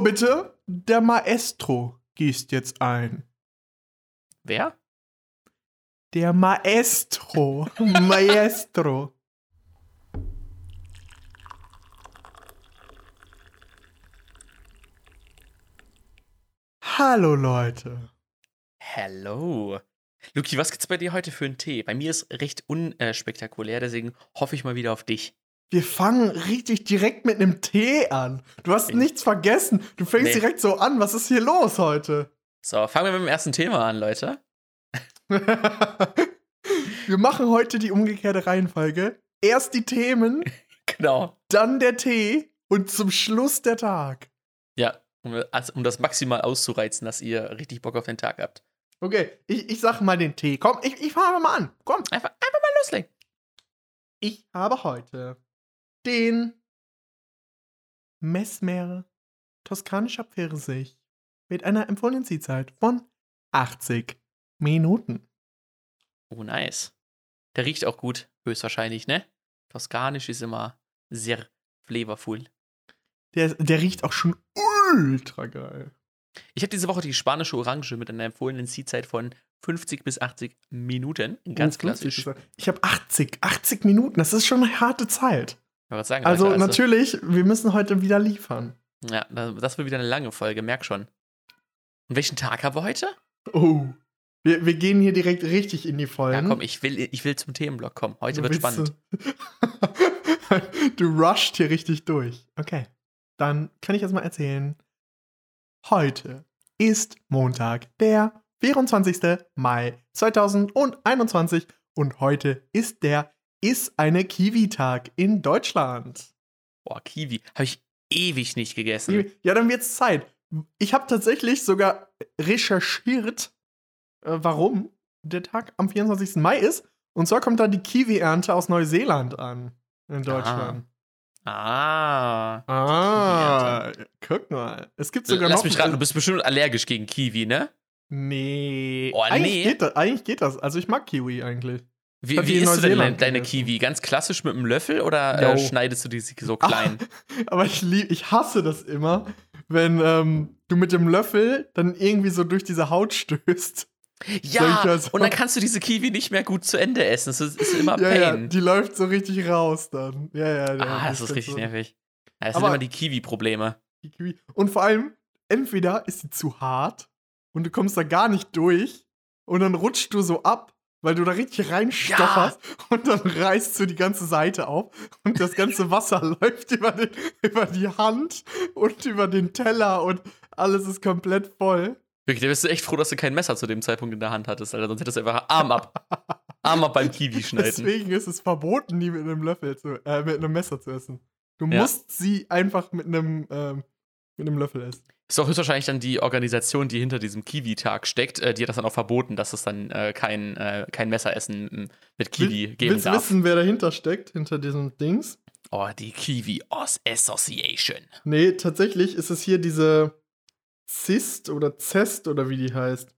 Ruhe bitte. Der Maestro gießt jetzt ein. Wer? Der Maestro. Maestro. Hallo Leute. Hello. Luki, was gibt's bei dir heute für einen Tee? Bei mir ist recht unspektakulär, deswegen hoffe ich mal wieder auf dich. Wir fangen richtig direkt mit einem Tee an. Du hast Ich- nichts vergessen. Du fängst Nee. direkt so an. Was ist hier los heute? So, fangen wir mit dem ersten Thema an, Leute. Wir machen heute die umgekehrte Reihenfolge. Erst die Themen, Genau. dann der Tee und zum Schluss der Tag. Ja, um, also, um das maximal auszureizen, dass ihr richtig Bock auf den Tag habt. Okay, ich, ich sag mal den Tee. Komm, ich, ich fange mal an. Komm. Einfach, einfach mal loslegen. Ich habe heute den Messmer toskanischer Pfirsich mit einer empfohlenen Ziehzeit von 80 Minuten. Oh, nice. Der riecht auch gut, höchstwahrscheinlich, ne? Toskanisch ist immer sehr flavorful. Der, der riecht auch schon ultra geil. Ich habe diese Woche die spanische Orange mit einer empfohlenen Ziehzeit von 50 bis 80 Minuten. Ganz Oh, 50 klassisch. Ich habe 80, 80 Minuten. Das ist schon eine harte Zeit. Sagen, Also Leute, natürlich, wir müssen heute wieder liefern. Ja, da- das wird wieder eine lange Folge, merk schon. Und welchen Tag haben wir heute? Oh. Wir, wir gehen hier direkt richtig in die Vollen. Ja, komm, ich will, ich will zum Themenblock kommen. Heute wird spannend. Du, du rusht hier richtig durch. Okay. Dann kann ich jetzt mal erzählen. Heute ist Montag, der 24. Mai 2021 und heute ist der Ist eine Kiwi-Tag in Deutschland. Boah, Kiwi. Habe ich ewig nicht gegessen. Ja, dann wird's Zeit. Ich habe tatsächlich sogar recherchiert, äh, warum der Tag am 24. Mai ist. Und zwar kommt da die Kiwi-Ernte aus Neuseeland an. In Deutschland. Ah. Ah, guck mal. Es gibt sogar Lass noch. mich raten, du bist bestimmt allergisch gegen Kiwi, ne? Nee. Oh, eigentlich, nee. Geht das, eigentlich geht das. Also ich mag Kiwi eigentlich. Wie, wie isst du denn deine. Kiwi? Ganz klassisch mit einem Löffel oder äh, schneidest du die so klein? Aber ich lieb, ich hasse das immer, wenn ähm, du mit dem Löffel dann irgendwie so durch diese Haut stößt. ja, das- und dann kannst du diese Kiwi nicht mehr gut zu Ende essen. Das ist, ist immer Ja, ja, Pain. die läuft so richtig raus dann. Ja, ja, ja. ah, das ist kannst richtig du- nervig. Ja, das Aber- sind immer die Kiwi-Probleme. die Kiwi. Und vor allem, entweder ist sie zu hart und du kommst da gar nicht durch und dann rutschst du so ab, weil du da richtig reinstocherst und dann reißt du die ganze Seite auf und das ganze Wasser läuft über, den, über die Hand und über den Teller und alles ist komplett voll. Wirklich, da bist du echt froh, dass du kein Messer zu dem Zeitpunkt in der Hand hattest, Alter. Sonst hättest du einfach Arm ab. Arm ab beim Kiwi schneiden. Deswegen ist es verboten, die mit einem Löffel zu, äh, mit einem Messer zu essen. Du Ja. musst sie einfach mit einem, ähm, mit einem Löffel essen. Ist auch höchstwahrscheinlich dann die Organisation, die hinter diesem Kiwi-Tag steckt, äh, die hat das dann auch verboten, dass es dann äh, kein, äh, kein Messeressen mit Kiwi Will- geben Willst darf. wissen, wer dahinter steckt, hinter diesem Dings? Oh, die Kiwi Os Association. Nee, tatsächlich ist es hier diese Zist oder Zest oder wie die heißt.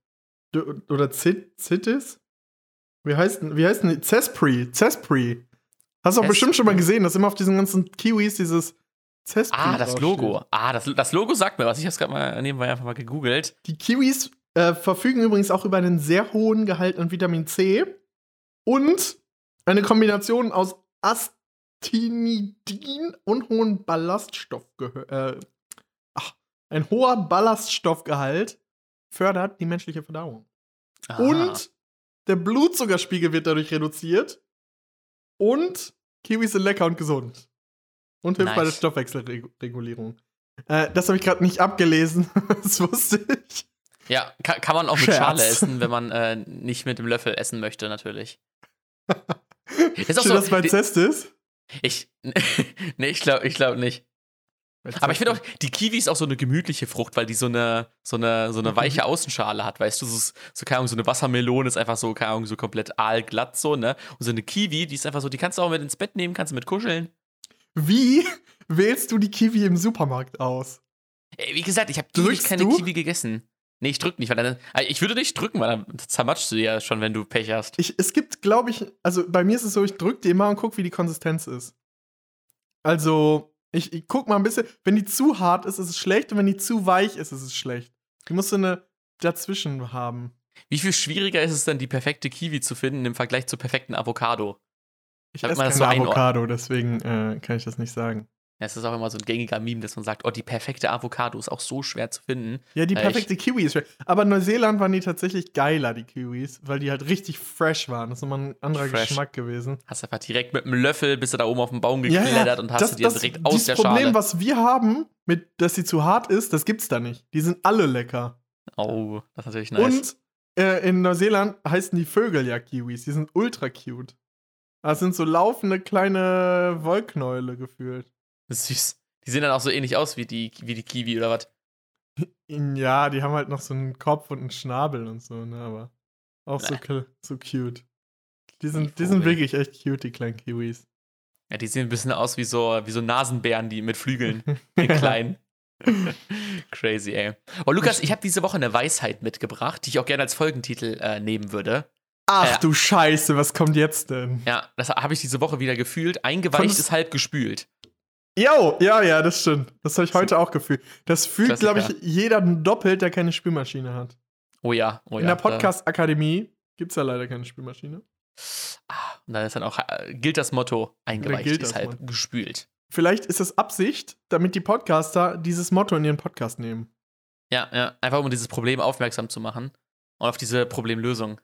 Oder Zit Zitis? Wie heißt, denn- wie heißt denn die? Zespri. Zespri. Hast du auch bestimmt schon mal gesehen, dass immer auf diesen ganzen Kiwis dieses Zespri Ah, das. Logo. Ah, das, das Logo sagt mir was. Ich habe es gerade mal nebenbei einfach mal gegoogelt. Die Kiwis äh, verfügen übrigens auch über einen sehr hohen Gehalt an Vitamin C und eine Kombination aus Astinidin und hohen Ballaststoff. Äh, ach, ein hoher Ballaststoffgehalt fördert die menschliche Verdauung. Ah. Und der Blutzuckerspiegel wird dadurch reduziert. Und Kiwis sind lecker und gesund. Und hilft bei der Nice. Stoffwechselregulierung. Äh, das habe ich gerade nicht abgelesen. das wusste ich. Ja, kann, kann man auch mit Scherz. Schale essen, wenn man äh, nicht mit dem Löffel essen möchte, natürlich. Ist auch Schön, so, dass die- Zest ist. Ich, nee, ich glaube ich glaub nicht. Aber ich finde auch, die Kiwi ist auch so eine gemütliche Frucht, weil die so eine, so eine, so eine Mhm. weiche Außenschale hat, weißt du? So, so, keine Ahnung, so eine Wassermelone ist einfach so, keine Ahnung, so komplett aalglatt so, ne? Und so eine Kiwi, die ist einfach so, die kannst du auch mit ins Bett nehmen, kannst du mit kuscheln. Wie wählst du die Kiwi im Supermarkt aus? Wie gesagt, ich habe Drückst keine du? Kiwi gegessen. Nee, ich drück nicht, weil dann, also ich würde nicht drücken, weil dann zermatschst du ja schon, wenn du Pech hast. Ich, es gibt, glaube ich, also bei mir ist es so, ich drücke die immer und gucke, wie die Konsistenz ist. Also, Ich, ich guck mal ein bisschen, wenn die zu hart ist, ist es schlecht und wenn die zu weich ist, ist es schlecht. Die musst du eine dazwischen haben. Wie viel schwieriger ist es denn, die perfekte Kiwi zu finden im Vergleich zur perfekten Avocado? Ich esse keine das so. Avocado, deswegen äh, kann ich das nicht sagen. Ja, es ist auch immer so ein gängiger Meme, dass man sagt, oh, die perfekte Avocado ist auch so schwer zu finden. Ja, die Äh, perfekte Kiwi ist schwer. Aber in Neuseeland waren die tatsächlich geiler, die Kiwis, weil die halt richtig fresh waren. Das ist nochmal ein anderer Fresh. Geschmack gewesen. Hast einfach direkt mit einem Löffel bist du da oben auf dem Baum geklettert und hast das, du dir das, direkt aus dieses der Problem, Schale. was wir haben, mit, dass sie zu hart ist, das gibt's da nicht. Die sind alle lecker. Oh, das ist natürlich nice. Und äh, in Neuseeland heißen die Vögel ja Kiwis. Die sind ultra cute. Das sind so laufende kleine Wollknäule gefühlt. Süß. Die sehen dann auch so ähnlich aus wie die, wie die Kiwi oder was? Ja, die haben halt noch so einen Kopf und einen Schnabel und so, ne, aber auch so, so cute. Die sind, die sind wirklich echt cute, die kleinen Kiwis. Ja, die sehen ein bisschen aus wie so, wie so Nasenbären, die mit Flügeln, die kleinen. Crazy, ey. Oh, Lukas, ich habe diese Woche eine Weisheit mitgebracht, die ich auch gerne als Folgentitel äh, nehmen würde. Ach du Scheiße, was kommt jetzt denn? Ja, das habe ich diese Woche wieder gefühlt. Eingeweicht Konntest- ist halb gespült. Jo, ja, ja, das stimmt. Das habe ich heute auch gefühlt. Das fühlt, glaube ich, jeder doppelt, der keine Spülmaschine hat. Oh ja, oh ja. In der Podcast-Akademie gibt es ja leider keine Spülmaschine. Ah, und dann ist dann auch, äh, gilt das Motto, eingeweicht ist halb Motto. gespült. Vielleicht ist das Absicht, damit die Podcaster dieses Motto in ihren Podcast nehmen. Ja, ja, einfach um dieses Problem aufmerksam zu machen und auf diese Problemlösung.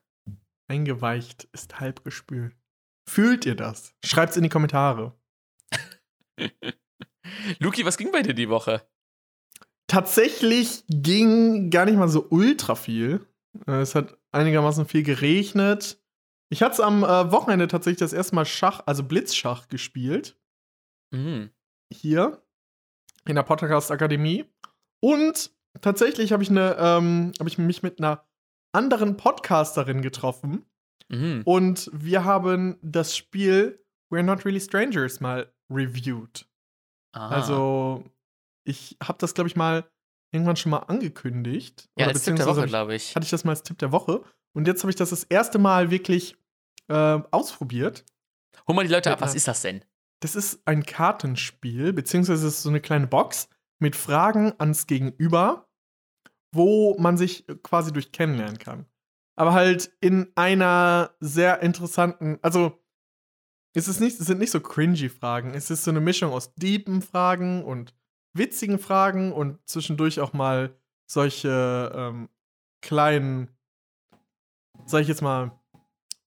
Eingeweicht ist halb gespült. Fühlt ihr das? Schreibt's in die Kommentare. Luki, was ging bei dir die Woche? Tatsächlich ging gar nicht mal so ultra viel. Äh, Es hat einigermaßen viel geregnet. Ich hatte am äh, Wochenende tatsächlich das erste Mal Schach, also Blitzschach gespielt. Mhm. Hier in der Podcast Akademie. Und tatsächlich habe ich, eine, ähm, hab ich mich mit einer anderen Podcasterin getroffen. Mhm. Und wir haben das Spiel We're Not Really Strangers mal reviewed. Ah. Also, ich habe das, glaube ich, mal irgendwann schon mal angekündigt. ja, Oder als Tipp der Woche, glaube ich. hatte ich das mal als Tipp der Woche. Und jetzt habe ich das das erste Mal wirklich äh, ausprobiert. Hol mal die Leute ab, was ist das denn? Das ist ein Kartenspiel, beziehungsweise es ist so eine kleine Box mit Fragen ans Gegenüber, wo man sich quasi durch kennenlernen kann. Aber halt in einer sehr interessanten, also es, ist nicht, es sind nicht so cringy Fragen, es ist so eine Mischung aus deepen Fragen und witzigen Fragen und zwischendurch auch mal solche ähm, kleinen, sag ich jetzt mal,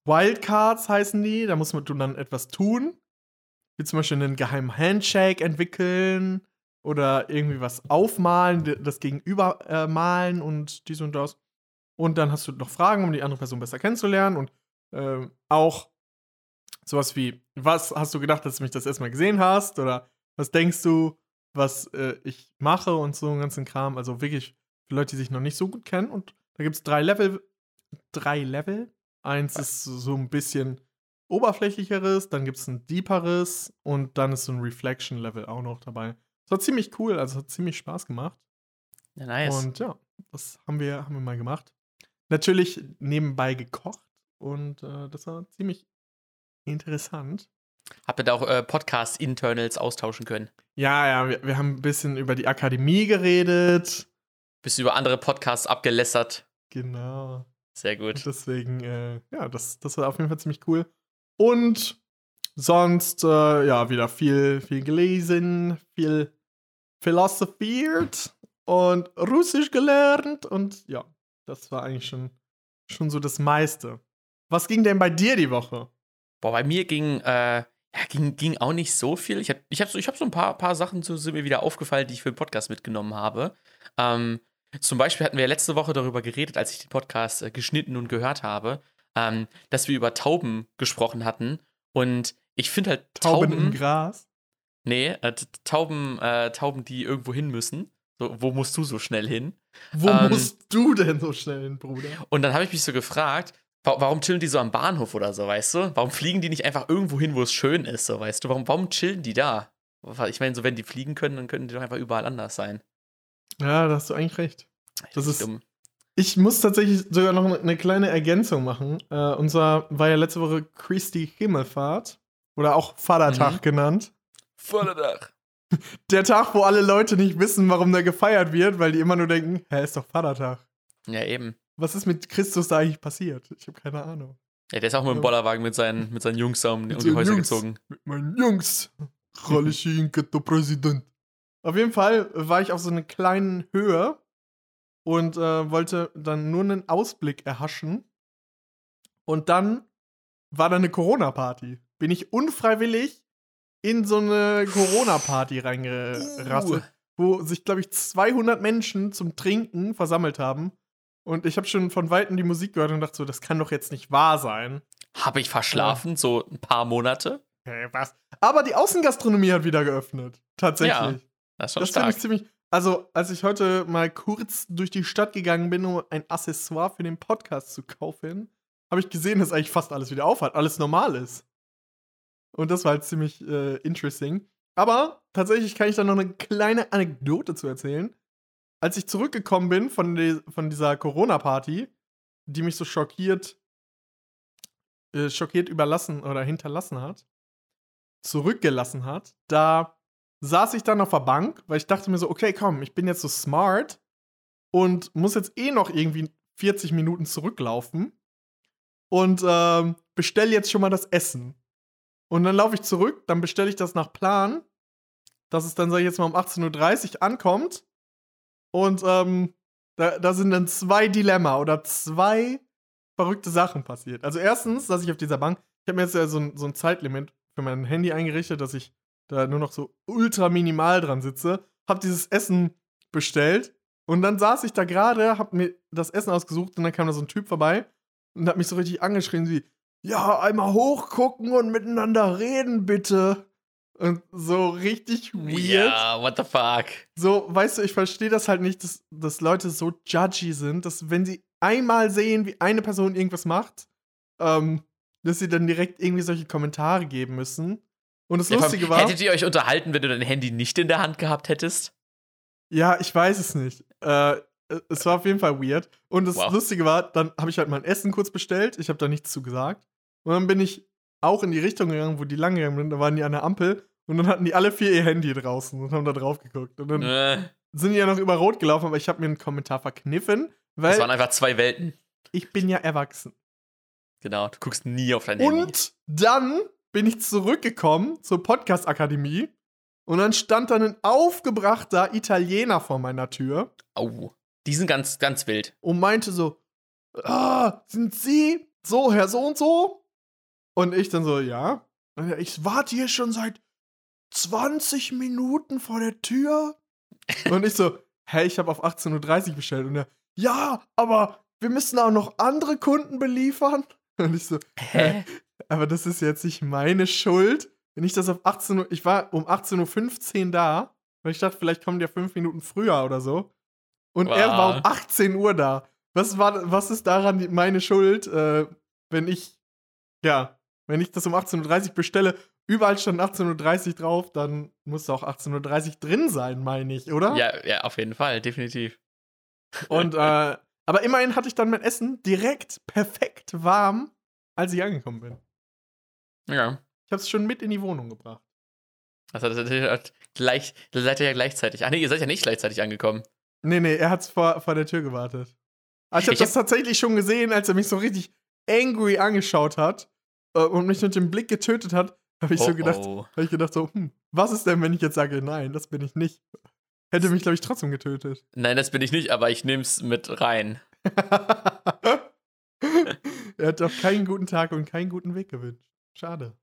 Wildcards heißen die, da muss man dann etwas tun. Wie zum Beispiel einen geheimen Handshake entwickeln oder irgendwie was aufmalen, das Gegenüber äh, malen und dies und das. Und dann hast du noch Fragen, um die andere Person besser kennenzulernen und ähm, auch sowas wie, was hast du gedacht, dass du mich das erstmal gesehen hast? Oder was denkst du, was äh, ich mache und so einen ganzen Kram. Also wirklich für Leute, die sich noch nicht so gut kennen. Und da gibt es drei Level. Drei Level. Eins ist so ein bisschen oberflächlicheres, dann gibt es ein deeperes und dann ist so ein Reflection-Level auch noch dabei. Das war ziemlich cool, also hat ziemlich Spaß gemacht. Ja, nice. Und ja, das haben wir, haben wir mal gemacht. Natürlich nebenbei gekocht und äh, das war ziemlich interessant. Habt ihr da auch äh, Podcast-Internals austauschen können? Ja, ja, wir, wir haben ein bisschen über die Akademie geredet. Du über andere Podcasts abgelässert? Genau. Sehr gut. Und deswegen, äh, ja, das, das war auf jeden Fall ziemlich cool. Und sonst, äh, ja, wieder viel, viel gelesen, viel philosophiert und Russisch gelernt. Und ja, das war eigentlich schon, schon so das meiste. Was ging denn bei dir die Woche? Boah, bei mir ging, äh, ja, ging, ging auch nicht so viel. Ich habe ich hab so, ich hab so ein paar, paar Sachen, so sind mir wieder aufgefallen, die ich für den Podcast mitgenommen habe. Ähm, zum Beispiel hatten wir letzte Woche darüber geredet, als ich den Podcast äh, geschnitten und gehört habe, ähm, dass wir über Tauben gesprochen hatten. Und ich finde halt Tauben, Tauben. im Gras. nee, äh, Tauben, äh, Tauben, die irgendwo hin müssen. So, wo musst du so schnell hin? Wo Ähm, musst du denn so schnell hin, Bruder? Und dann habe ich mich so gefragt, wa warum chillen die so am Bahnhof oder so, weißt du? Warum fliegen die nicht einfach irgendwo hin, wo es schön ist, so, weißt du? Warum, warum chillen die da? Ich meine, so wenn die fliegen können, dann könnten die doch einfach überall anders sein. Ja, da hast du eigentlich recht. Das ist, dumm. Ich muss tatsächlich sogar noch eine kleine Ergänzung machen. Äh, und zwar war ja letzte Woche Christi Himmelfahrt. Oder auch Vatertag Mhm. genannt. Vorderdach. Der Tag, wo alle Leute nicht wissen, warum da gefeiert wird, weil die immer nur denken, hä, ist doch Vatertag. Ja, eben. Was ist mit Christus da eigentlich passiert? Ich habe keine Ahnung. Ja, der ist auch mit dem Bollerwagen mit seinen, mit seinen Jungs da um, um die Häuser Jungs. gezogen. Mit meinen Jungs. Präsident. Auf jeden Fall war ich auf so einer kleinen Höhe und äh, wollte dann nur einen Ausblick erhaschen. Und dann war da eine Corona-Party. Bin ich unfreiwillig in so eine Corona-Party reingerasselt, wo sich, glaube ich, 200 Menschen zum Trinken versammelt haben. Und ich habe schon von Weitem die Musik gehört und dachte so, das kann doch jetzt nicht wahr sein. Habe ich verschlafen, so ein paar Monate. Hey, was? Aber die Außengastronomie hat wieder geöffnet. Tatsächlich. Das ist schon das stark. ich ziemlich. Also, als ich heute mal kurz durch die Stadt gegangen bin, um ein Accessoire für den Podcast zu kaufen, habe ich gesehen, dass eigentlich fast alles wieder auf hat, alles normal ist. Und das war halt ziemlich äh, interesting. Aber tatsächlich kann ich da noch eine kleine Anekdote zu erzählen. Als ich zurückgekommen bin von, die, von dieser Corona-Party, die mich so schockiert, äh, schockiert überlassen oder hinterlassen hat, zurückgelassen hat, da saß ich dann auf der Bank, weil ich dachte mir so, okay, komm, ich bin jetzt so smart und muss jetzt eh noch irgendwie 40 Minuten zurücklaufen und ähm, bestell jetzt schon mal das Essen. Und dann laufe ich zurück, dann bestelle ich das nach Plan, dass es dann, sag ich jetzt mal, um 18.30 Uhr ankommt. Und ähm, da, da sind dann zwei Dilemma oder zwei verrückte Sachen passiert. Also erstens, dass ich auf dieser Bank, ich habe mir jetzt ja so ein, so ein Zeitlimit für mein Handy eingerichtet, dass ich da nur noch so ultra minimal dran sitze, hab dieses Essen bestellt und dann saß ich da gerade, hab mir das Essen ausgesucht und dann kam da so ein Typ vorbei und hat mich so richtig angeschrien wie, ja, einmal hochgucken und miteinander reden, bitte. Und so richtig weird. Ja, what the fuck? So, weißt du, ich verstehe das halt nicht, dass, dass Leute so judgy sind, dass wenn sie einmal sehen, wie eine Person irgendwas macht, ähm, dass sie dann direkt irgendwie solche Kommentare geben müssen. Und das Ja, Lustige war. Hättet ihr euch unterhalten, wenn du dein Handy nicht in der Hand gehabt hättest? Ja, ich weiß es nicht. Äh, es war auf jeden Fall weird. Und das Wow. Lustige war, dann habe ich halt mein Essen kurz bestellt. Ich habe da nichts zu gesagt. Und dann bin ich auch in die Richtung gegangen, wo die lang gegangen sind. Da waren die an der Ampel. Und dann hatten die alle vier ihr Handy draußen und haben da drauf geguckt. Und dann Äh, sind die ja noch über Rot gelaufen, aber ich habe mir einen Kommentar verkniffen, das waren weil einfach zwei Welten. ich bin ja erwachsen. Genau, du guckst nie auf dein Handy. Und dann bin ich zurückgekommen zur Podcast-Akademie. Und dann stand dann ein aufgebrachter Italiener vor meiner Tür. Au. Die sind ganz, ganz wild. und meinte so, ah, sind Sie so, Herr so und so? Und ich dann so, ja. Und Ich warte hier schon seit 20 Minuten vor der Tür. Und ich so, hey, ich habe auf 18.30 Uhr bestellt. Und er, ja, aber wir müssen auch noch andere Kunden beliefern. Und ich so, Hä? aber das ist jetzt nicht meine Schuld. Wenn ich das auf 18 Uhr, ich war um 18.15 Uhr da, weil ich dachte, vielleicht kommen die ja fünf Minuten früher oder so. Und er war um Wow. 18 Uhr da. Was, war, was ist daran meine Schuld, äh, wenn ich, ja, wenn ich das um 18.30 Uhr bestelle, überall stand 18.30 Uhr drauf, dann muss auch 18.30 Uhr drin sein, meine ich, oder? Ja, ja, auf jeden Fall, definitiv. Und, äh, aber immerhin hatte ich dann mein Essen direkt perfekt warm, als ich angekommen bin. Ja. Ich habe es schon mit in die Wohnung gebracht. Also, das ist gleich, seid ihr ja gleichzeitig. Ach nee, ihr seid ja nicht gleichzeitig angekommen. Nee, nee, er hat's vor, vor der Tür gewartet. Aber ich habe das tatsächlich schon gesehen, als er mich so richtig angry angeschaut hat äh, und mich mit dem Blick getötet hat, habe ich so gedacht, oh. habe ich gedacht so, hm, was ist denn, wenn ich jetzt sage, nein, das bin ich nicht? Hätte mich, glaube ich, trotzdem getötet. Nein, das bin ich nicht, aber ich nehm's mit rein. er hat doch keinen guten Tag und keinen guten Weg gewünscht. Schade.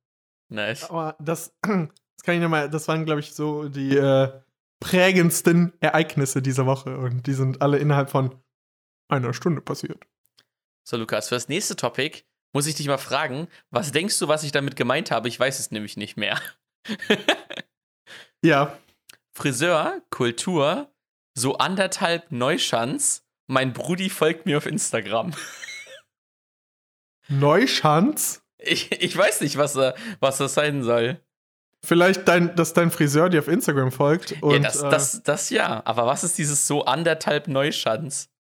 Nice. Aber das, das kann ich nochmal, das waren, glaube ich, so die äh, prägendsten Ereignisse dieser Woche und die sind alle innerhalb von einer Stunde passiert. So, Lukas, für das nächste Topic muss ich dich mal fragen, was denkst du, was ich damit gemeint habe? Ich weiß es nämlich nicht mehr. Ja, Friseur, Kultur, so anderthalb Neuschanz. Mein Brudi folgt mir auf Instagram. Neuschanz. Ich, ich weiß nicht, was, äh, was das sein soll. Vielleicht, dein, dass dein Friseur dir auf Instagram folgt. Und, ja, das, äh, das, das ja. Aber was ist dieses so anderthalb Neuschanz?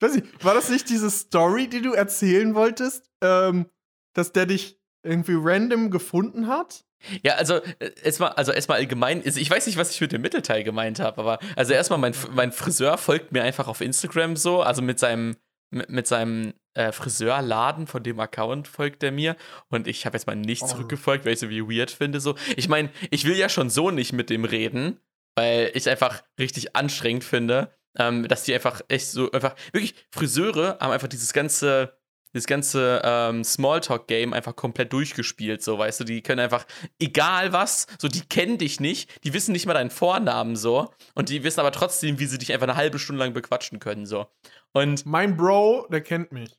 Weiß ich, war das nicht diese Story, die du erzählen wolltest? Ähm, dass der dich irgendwie random gefunden hat. Ja, also äh, erstmal, also erstmal allgemein, ich weiß nicht, was ich mit dem Mittelteil gemeint habe, aber also erstmal mein, mein Friseur folgt mir einfach auf Instagram so, also mit seinem mit, mit seinem äh, Friseurladen von dem Account folgt er mir und ich habe jetzt mal nicht Oh. zurückgefolgt, weil ich so wie weird finde so. Ich meine, ich will ja schon so nicht mit dem reden, weil ich einfach richtig anstrengend finde, ähm, dass die einfach echt so einfach wirklich Friseure haben einfach dieses ganze das ganze ähm, Smalltalk-Game einfach komplett durchgespielt, so, weißt du, die können einfach, egal was, so, die kennen dich nicht, die wissen nicht mal deinen Vornamen, so, und die wissen aber trotzdem, wie sie dich einfach eine halbe Stunde lang bequatschen können, so. Und Mein Bro, der kennt mich.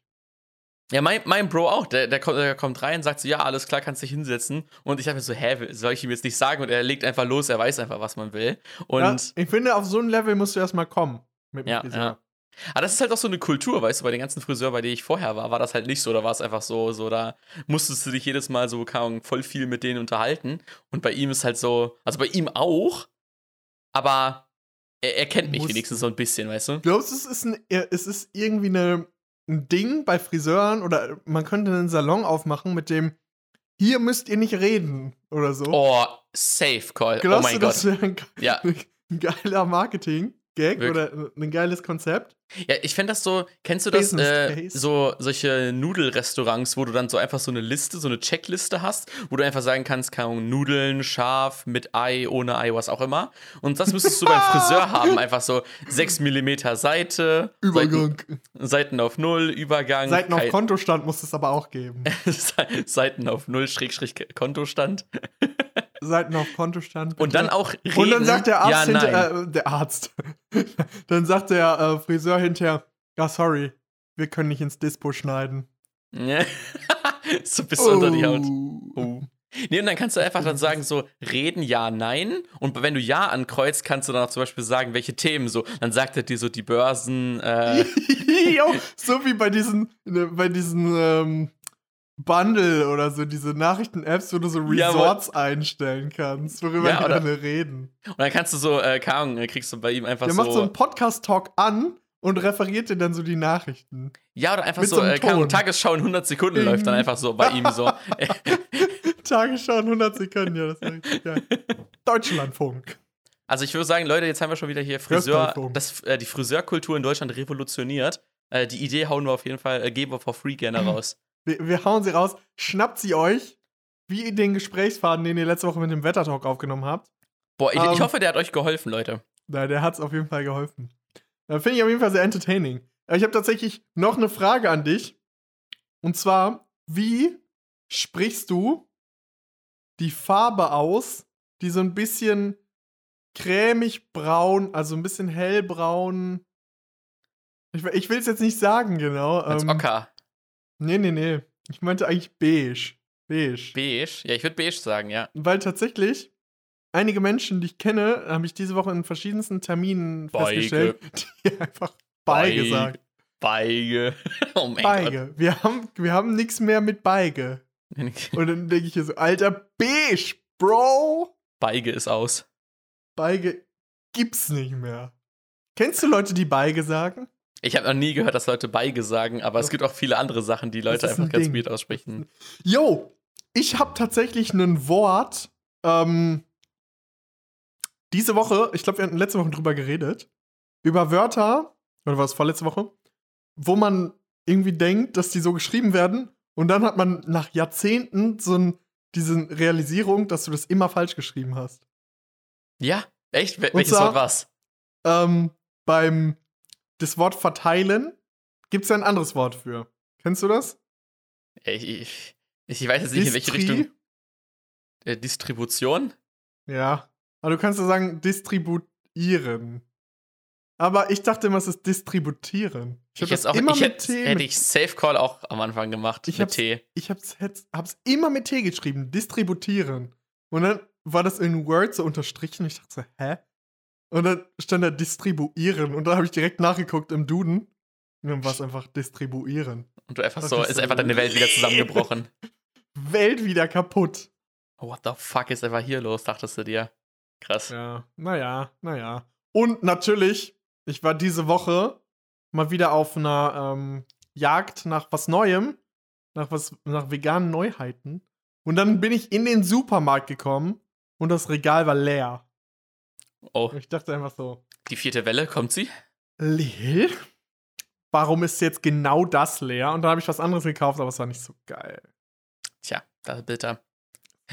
ja, mein, mein Bro auch, der, der, kommt, der kommt rein, sagt so, ja, alles klar, kannst dich hinsetzen. Und ich dachte mir so, hä, soll ich ihm jetzt nicht sagen? Und er legt einfach los, er weiß einfach, was man will. Und ja, ich finde, auf so ein Level musst du erstmal kommen. Mit dem Ja, Friseur. ja. Aber das ist halt auch so eine Kultur, weißt du, bei den ganzen Friseuren, bei denen ich vorher war, war das halt nicht so. Da war es einfach so, so, da musstest du dich jedes Mal so, Ahnung, voll viel mit denen unterhalten. Und bei ihm ist halt so, also bei ihm auch, aber er, er kennt mich wenigstens so ein bisschen, weißt du? Glaubst du, es ist, ein, es ist irgendwie eine, ein Ding bei Friseuren oder man könnte einen Salon aufmachen mit dem, hier müsst ihr nicht reden oder so? Oh, safe Call. Oh Glaubst mein du, Gott. das wäre ein, ge- Ja. ein geiler Marketing-Gag Wirklich. oder ein geiles Konzept? Ja, ich fände das so, kennst du das, äh, so solche Nudelrestaurants, wo du dann so einfach so eine Liste, so eine Checkliste hast, wo du einfach sagen kannst, keine Ahnung, Nudeln, scharf, mit Ei, ohne Ei, was auch immer. Und das müsstest du beim Friseur haben, einfach so 6 mm Seite, Übergang. Seiten, Seiten auf Null, Übergang, Seiten auf Kontostand muss es aber auch geben. Seiten auf Null, Schrägstrich Kontostand. Seiten auf Kontostand. Und bitte. dann auch reden. Und dann sagt der Arzt ja, hinterher, äh, der Arzt, dann sagt der äh, Friseur hinterher, ja, sorry, wir können nicht ins Dispo schneiden. So bis unter die Haut. Oh. Oh. Nee, und dann kannst du einfach dann sagen, so, reden ja, nein. Und wenn du ja ankreuzt, kannst du dann auch zum Beispiel sagen, welche Themen so. Dann sagt er dir so die Börsen, äh, jo, so wie bei diesen, ne, bei diesen ähm, Bundle oder so, diese Nachrichten-Apps, wo du so Ja, Resorts einstellen kannst, worüber Ja, oder- alle reden. und dann kannst du so, äh, Ahnung, kriegst du bei ihm einfach Der so. macht so einen Podcast-Talk an und referiert dir dann so die Nachrichten. ja, oder einfach mit so, so äh, Ton. Tagesschau in 100 Sekunden läuft dann einfach so bei ihm so. Tagesschau in 100 Sekunden, ja, das ist richtig geil. Deutschlandfunk. Also ich würde sagen, Leute, jetzt haben wir schon wieder hier Friseur, das, äh, die Friseurkultur in Deutschland revolutioniert. Äh, die Idee hauen wir auf jeden Fall, äh, geben wir for free gerne raus. Wir, wir hauen sie raus, schnappt sie euch, wie den Gesprächsfaden, den ihr letzte Woche mit dem Wettertalk aufgenommen habt. Boah, ich, ich Ähm. hoffe, der hat euch geholfen, Leute. Na, der hat's auf jeden Fall geholfen. Äh, Finde ich auf jeden Fall sehr entertaining. Äh, Ich habe tatsächlich noch eine Frage an dich. Und zwar, wie sprichst du die Farbe aus, die so ein bisschen cremig braun, also ein bisschen hellbraun. Ich, ich will es jetzt nicht sagen, genau. Als Ähm, Ocker. Nee, nee, nee. Ich meinte eigentlich beige. Beige. Beige? Ja, ich würde beige sagen, ja. Weil tatsächlich einige Menschen, die ich kenne, habe ich diese Woche in verschiedensten Terminen Beige. festgestellt, die einfach Beige Beige. sagen. Beige. Oh mein Beige. Wir haben, wir haben nichts mehr mit Beige. Gott. Und dann denke ich hier so, alter Beige, Bro. Beige ist aus. Beige gibt's nicht mehr. Kennst du Leute, die Beige sagen? Ich habe noch nie gehört, dass Leute Beige sagen, aber es Doch. gibt auch viele andere Sachen, die Leute einfach ein ganz Ding. weird aussprechen. Yo, ich habe tatsächlich ein Wort. Ähm, diese Woche, ich glaube, wir hatten letzte Woche drüber geredet, über Wörter, oder war es vorletzte Woche, wo man irgendwie denkt, dass die so geschrieben werden, und dann hat man nach Jahrzehnten so ein, diese Realisierung, dass du das immer falsch geschrieben hast. Ja, echt? Wel Und welches Wort war's? Ähm, beim das Wort verteilen gibt es ein anderes Wort für. Kennst du das? Ich, ich, ich weiß jetzt nicht, in welche? Richtung. Äh, Distribution? Ja. Aber du kannst ja sagen, distributieren. Aber ich dachte immer, es ist distributieren. Ich, hätte auch, immer ich mit hätte, T. hätte ich Safe Call auch am Anfang gemacht. Ich mit hab's- T. ich hab's, hätt's- hab's immer mit T geschrieben. Distributieren. Und dann war das in Word so unterstrichen. Ich dachte so, hä? Und dann stand da distribuieren. Und dann habe ich direkt nachgeguckt im Duden. Und dann war es einfach distribuieren. Und du einfach Das so, ist einfach deine. Welt wieder zusammengebrochen. Welt wieder kaputt. What the fuck ist einfach hier los, dachtest du dir? Krass. Ja, naja, naja. Und natürlich, ich war diese Woche mal wieder auf einer ähm, Jagd nach was Neuem, nach was, nach veganen Neuheiten. Und dann bin ich in den Supermarkt gekommen und das Regal war leer. Oh, Ich dachte einfach so, die vierte Welle, kommt sie? Lil? Warum ist jetzt genau das leer? Und dann habe ich was anderes gekauft, aber es war nicht so geil. Tja, das ist bitter.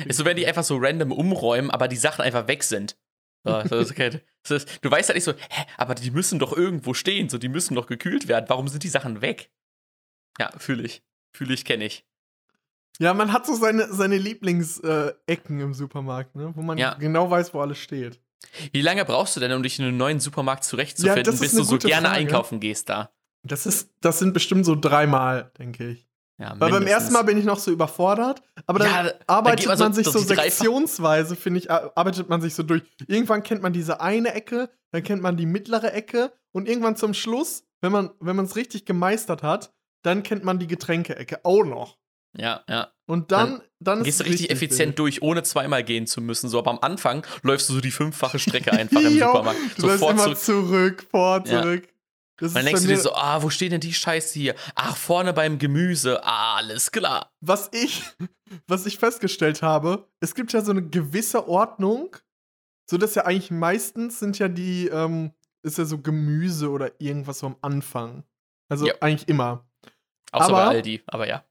Ist so, wenn die einfach so random umräumen, aber die Sachen einfach weg sind. So. Das ist, du weißt halt nicht so, hä, aber die müssen doch irgendwo stehen, so, die müssen doch gekühlt werden. Warum sind die Sachen weg? Ja, fühle ich. Fühle ich, kenne ich. Ja, man hat so seine, seine Lieblingsecken im Supermarkt, ne? wo man Ja. genau weiß, wo alles steht. Wie lange brauchst du denn, um dich in einem neuen Supermarkt zurechtzufinden, ist bis du so gerne Frage. einkaufen gehst da? Das, ist, das sind bestimmt so dreimal, denke ich. Ja, Weil beim ersten Mal bin ich noch so überfordert, aber dann Ja, da- da arbeitet geht man so sich so sektionsweise, finde ich, ar- arbeitet man sich so durch. Irgendwann kennt man diese eine Ecke, dann kennt man die mittlere Ecke und irgendwann zum Schluss, wenn man wenn es richtig gemeistert hat, dann kennt man die Getränke-Ecke auch noch. Ja, ja. Und dann, dann, ist Gehst du es richtig effizient wild. durch, ohne zweimal gehen zu müssen. So, aber am Anfang läufst du so die fünffache Strecke einfach im Jo, Supermarkt. Du läufst Sofort immer zurück. zurück, vor, Ja. zurück. Das Dann denkst du dir so, ah, wo steht denn die Scheiße hier? Ach, vorne beim Gemüse. Ah, alles klar. was ich, was ich festgestellt habe, es gibt ja so eine gewisse Ordnung, so dass ja eigentlich meistens sind ja die, ähm, ist ja so Gemüse oder irgendwas so am Anfang. Also Ja. eigentlich immer. Außer Aber- bei Aldi, aber ja.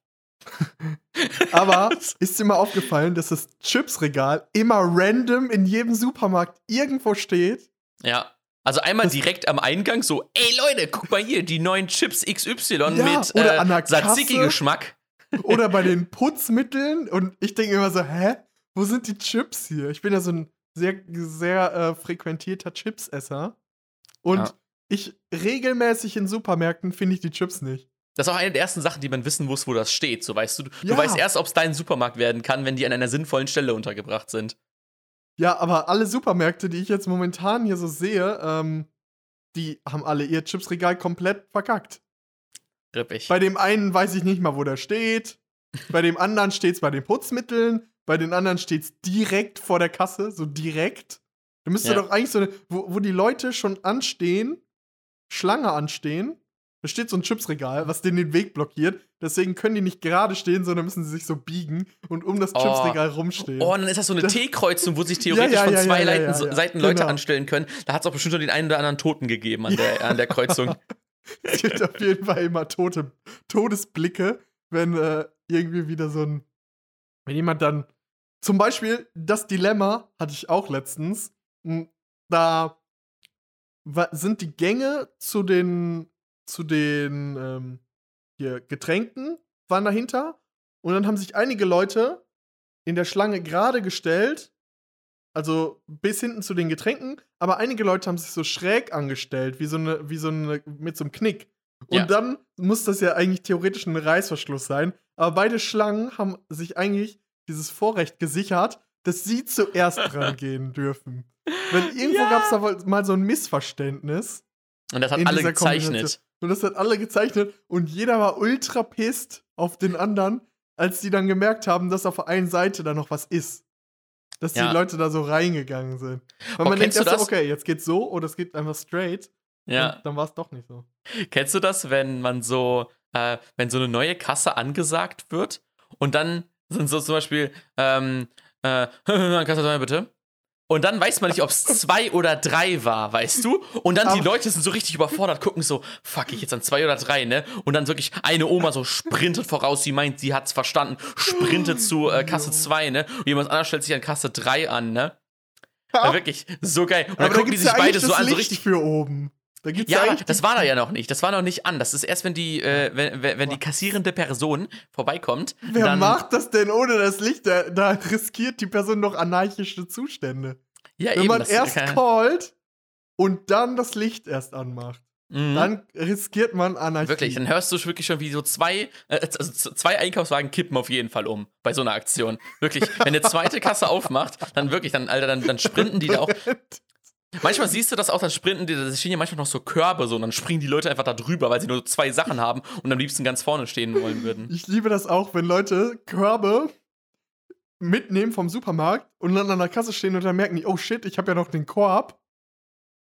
Aber ist dir mal aufgefallen, dass das Chipsregal immer random in jedem Supermarkt irgendwo steht? Ja. Also einmal Das- direkt am Eingang so, ey Leute, guck mal hier, die neuen Chips XY Ja, mit äh. Tzatziki-Geschmack. Oder bei den Putzmitteln? Und ich denke immer so, hä? Wo sind die Chips hier? Ich bin ja so ein sehr, sehr äh, frequentierter Chipsesser. Und Ja. ich regelmäßig in Supermärkten finde ich die Chips nicht. Das ist auch eine der ersten Sachen, die man wissen muss, wo das steht. So weißt du, du Ja. weißt erst, ob es dein Supermarkt werden kann, wenn die an einer sinnvollen Stelle untergebracht sind. Ja, aber alle Supermärkte, die ich jetzt momentan hier so sehe, ähm, die haben alle ihr Chipsregal komplett verkackt. Rippig. Bei dem einen weiß ich nicht mal, wo der steht. Bei dem anderen steht es bei den Putzmitteln. Bei den anderen steht es direkt vor der Kasse, so direkt. Da müsste Ja. doch eigentlich so eine, wo, wo die Leute schon anstehen, Schlange anstehen. Da steht so ein Chipsregal, was denen den Weg blockiert. Deswegen können die nicht gerade stehen, sondern müssen sie sich so biegen und um das Oh. Chipsregal rumstehen. Oh, und dann ist das so eine T-Kreuzung, wo sich theoretisch Ja, ja, von ja, zwei ja, ja, Leiten. Seiten Leute Genau. anstellen können. Da hat es auch bestimmt schon den einen oder anderen Toten gegeben an der, an der Kreuzung. Es gibt auf jeden Fall immer tote, Todesblicke, wenn äh, irgendwie wieder so ein. Wenn jemand dann. Zum Beispiel, das Dilemma hatte ich auch letztens. m, Da sind die Gänge zu den, zu den ähm, hier, Getränken waren dahinter. Und dann haben sich einige Leute in der Schlange gerade gestellt. Also bis hinten zu den Getränken, aber einige Leute haben sich so schräg angestellt, wie so eine, wie so eine, mit so einem Knick. Und Ja. dann muss das ja eigentlich theoretisch ein Reißverschluss sein. Aber beide Schlangen haben sich eigentlich dieses Vorrecht gesichert, dass sie zuerst dran gehen dürfen. Weil irgendwo Ja. gab es da mal so ein Missverständnis. Und das hat alle gezeichnet. Und das hat alle gezeichnet. Und jeder war ultra pisst auf den anderen, als die dann gemerkt haben, dass auf der einen Seite da noch was ist. Dass Ja. die Leute da so reingegangen sind. Weil Oh, man denkt erst okay, jetzt geht's so oder es geht einfach straight. Ja. Dann war es doch nicht so. Kennst du das, wenn man so, äh, wenn so eine neue Kasse angesagt wird und dann sind so zum Beispiel, ähm, äh, Kasse 2 bitte. Und dann weiß man nicht, ob es zwei oder drei war, weißt du? Und dann die Leute sind so richtig überfordert, gucken so, fuck ich jetzt an zwei oder drei, ne? Und dann wirklich eine Oma so sprintet voraus, sie meint, sie hat's verstanden, sprintet zu äh, Kasse 2, ne? Und jemand anderes stellt sich an Kasse 3 an, ne? Ja, wirklich, so geil. Und dann Aber da gucken die sich ja beide so an, so richtig für oben. Da gibt's ja, eigentlich das war da ja noch nicht. Das war noch nicht an. Das ist erst, wenn die, äh, wenn, wenn wenn die kassierende Person vorbeikommt. Wer macht das denn ohne das Licht? Da, da riskiert die Person noch anarchische Zustände. Ja, Wenn eben. man erst äh, callt und dann das Licht erst anmacht, mhm. dann riskiert man Anarchie. Wirklich, dann hörst du wirklich schon, wie so zwei, äh, also zwei Einkaufswagen kippen auf jeden Fall um bei so einer Aktion. Wirklich, wenn eine zweite Kasse aufmacht, dann wirklich, dann, Alter, dann, dann sprinten die da auch. Manchmal siehst du das auch, dann sprinten die, da stehen ja manchmal noch so Körbe so, und dann springen die Leute einfach da drüber, weil sie nur zwei Sachen haben und am liebsten ganz vorne stehen wollen würden. Ich liebe das auch, wenn Leute Körbe mitnehmen vom Supermarkt und dann an der Kasse stehen und dann merken die, oh shit, ich habe ja noch den Korb,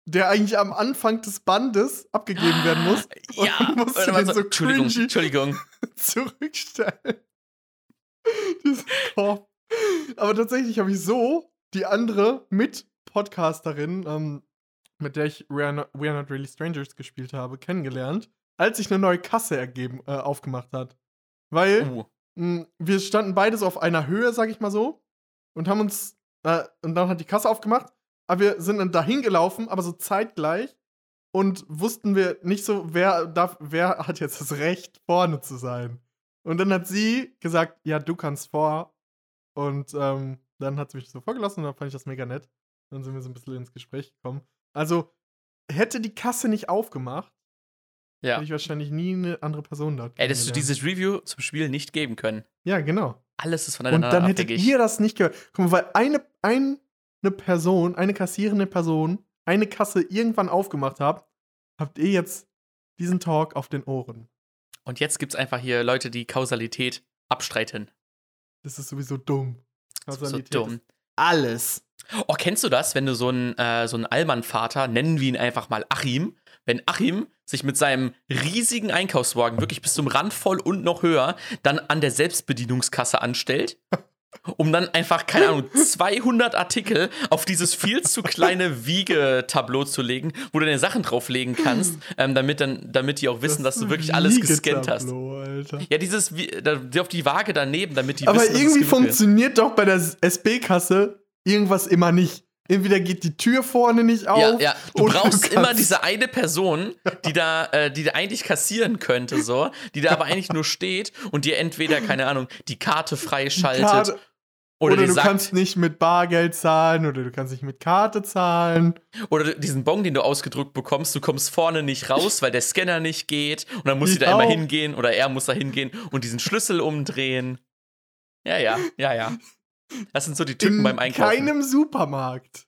der eigentlich am Anfang des Bandes abgegeben werden muss. Und Ja, dann musst du den so, so Entschuldigung, Entschuldigung. zurückstellen. Diesen Korb. Aber tatsächlich habe ich so die andere Mit-Podcasterin, ähm, mit der ich We Are, Not, We Are Not Really Strangers gespielt habe, kennengelernt, als sich eine neue Kasse ergeben, äh, aufgemacht hat. Weil Uh, mh, wir standen beides auf einer Höhe, sag ich mal so, und haben uns, äh, und dann hat die Kasse aufgemacht, aber wir sind dann dahin gelaufen, aber so zeitgleich und wussten wir nicht so, wer, darf, wer hat jetzt das Recht, vorne zu sein. Und dann hat sie gesagt, ja, du kannst vor. Und ähm, dann hat sie mich so vorgelassen und dann fand ich das mega nett. Dann sind wir so ein bisschen ins Gespräch gekommen. Also, hätte die Kasse nicht aufgemacht, ja. hätte ich wahrscheinlich nie eine andere Person dort Hättest du dieses Review zum Spiel nicht geben können. Ja, genau. Alles ist Und voneinander dann hättet abhängig. ihr das nicht gehört. Guck mal, weil eine, eine Person, eine kassierende Person, eine Kasse irgendwann aufgemacht habt, habt ihr jetzt diesen Talk auf den Ohren. Und jetzt gibt es einfach hier Leute, die Kausalität abstreiten. Das ist sowieso dumm. Das ist so Kausalität dumm. ist Alles. Oh, kennst du das, wenn du so einen äh, so einen Allmann-Vater, nennen wir ihn einfach mal Achim, wenn Achim sich mit seinem riesigen Einkaufswagen wirklich bis zum Rand voll und noch höher dann an der Selbstbedienungskasse anstellt, um dann einfach, keine Ahnung, 200 Artikel auf dieses viel zu kleine Wiegetableau zu legen, wo du deine Sachen drauflegen kannst, ähm, damit, dann, damit die auch wissen, dass du wirklich alles gescannt hast. Alter. Ja, dieses, auf die Waage daneben, damit die Aber wissen, irgendwie genug ist. funktioniert doch bei der SB-Kasse irgendwas immer nicht. Entweder geht die Tür vorne nicht auf. Ja, ja. Du brauchst kannst- immer diese eine Person, die da, äh, die da eigentlich kassieren könnte, so, die da aber eigentlich nur steht und dir entweder, keine Ahnung, die Karte freischaltet Karte- oder, Oder, du sagt, kannst nicht mit Bargeld zahlen oder du kannst nicht mit Karte zahlen. oder diesen Bon, den du ausgedruckt bekommst, du kommst vorne nicht raus, weil der Scanner nicht geht und dann muss sie da Ja. immer hingehen oder er muss da hingehen und diesen Schlüssel umdrehen. Ja, ja, ja, ja. Das sind so die Tücken In beim Einkaufen. keinem Supermarkt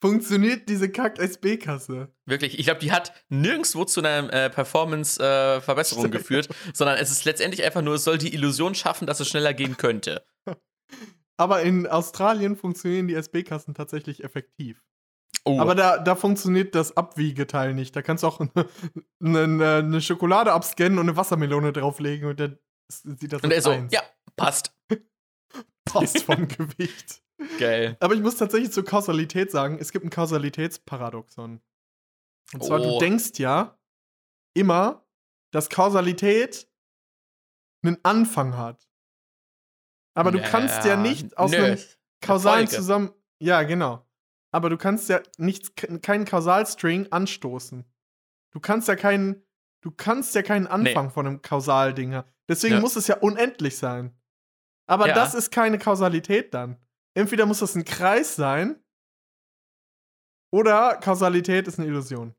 funktioniert diese Kack-SB-Kasse. Wirklich, ich glaube, die hat nirgendwo zu einer äh, Performance-Verbesserung geführt, sondern es ist letztendlich einfach nur, es soll die Illusion schaffen, dass es schneller gehen könnte. Aber in Australien funktionieren die SB-Kassen tatsächlich effektiv. Oh, Aber da, da funktioniert das Abwiegeteil nicht. Da kannst du auch eine, eine, eine Schokolade abscannen und eine Wassermelone drauflegen und dann sieht das und er so, ja, passt. Passt vom Gewicht. Geil. Aber ich muss tatsächlich zur Kausalität sagen, es gibt ein Kausalitätsparadoxon. Und zwar, Oh. du denkst ja immer, dass Kausalität einen Anfang hat. Aber du kannst ja nicht aus nö, einem kausalen zusammen. Ja, genau. Aber du kannst ja nichts, keinen Kausalstring anstoßen. Du kannst ja keinen, du kannst ja keinen Anfang von einem Kausalding haben. Deswegen Ja. muss es ja unendlich sein. Aber Ja. das ist keine Kausalität dann. Entweder muss das ein Kreis sein oder Kausalität ist eine Illusion.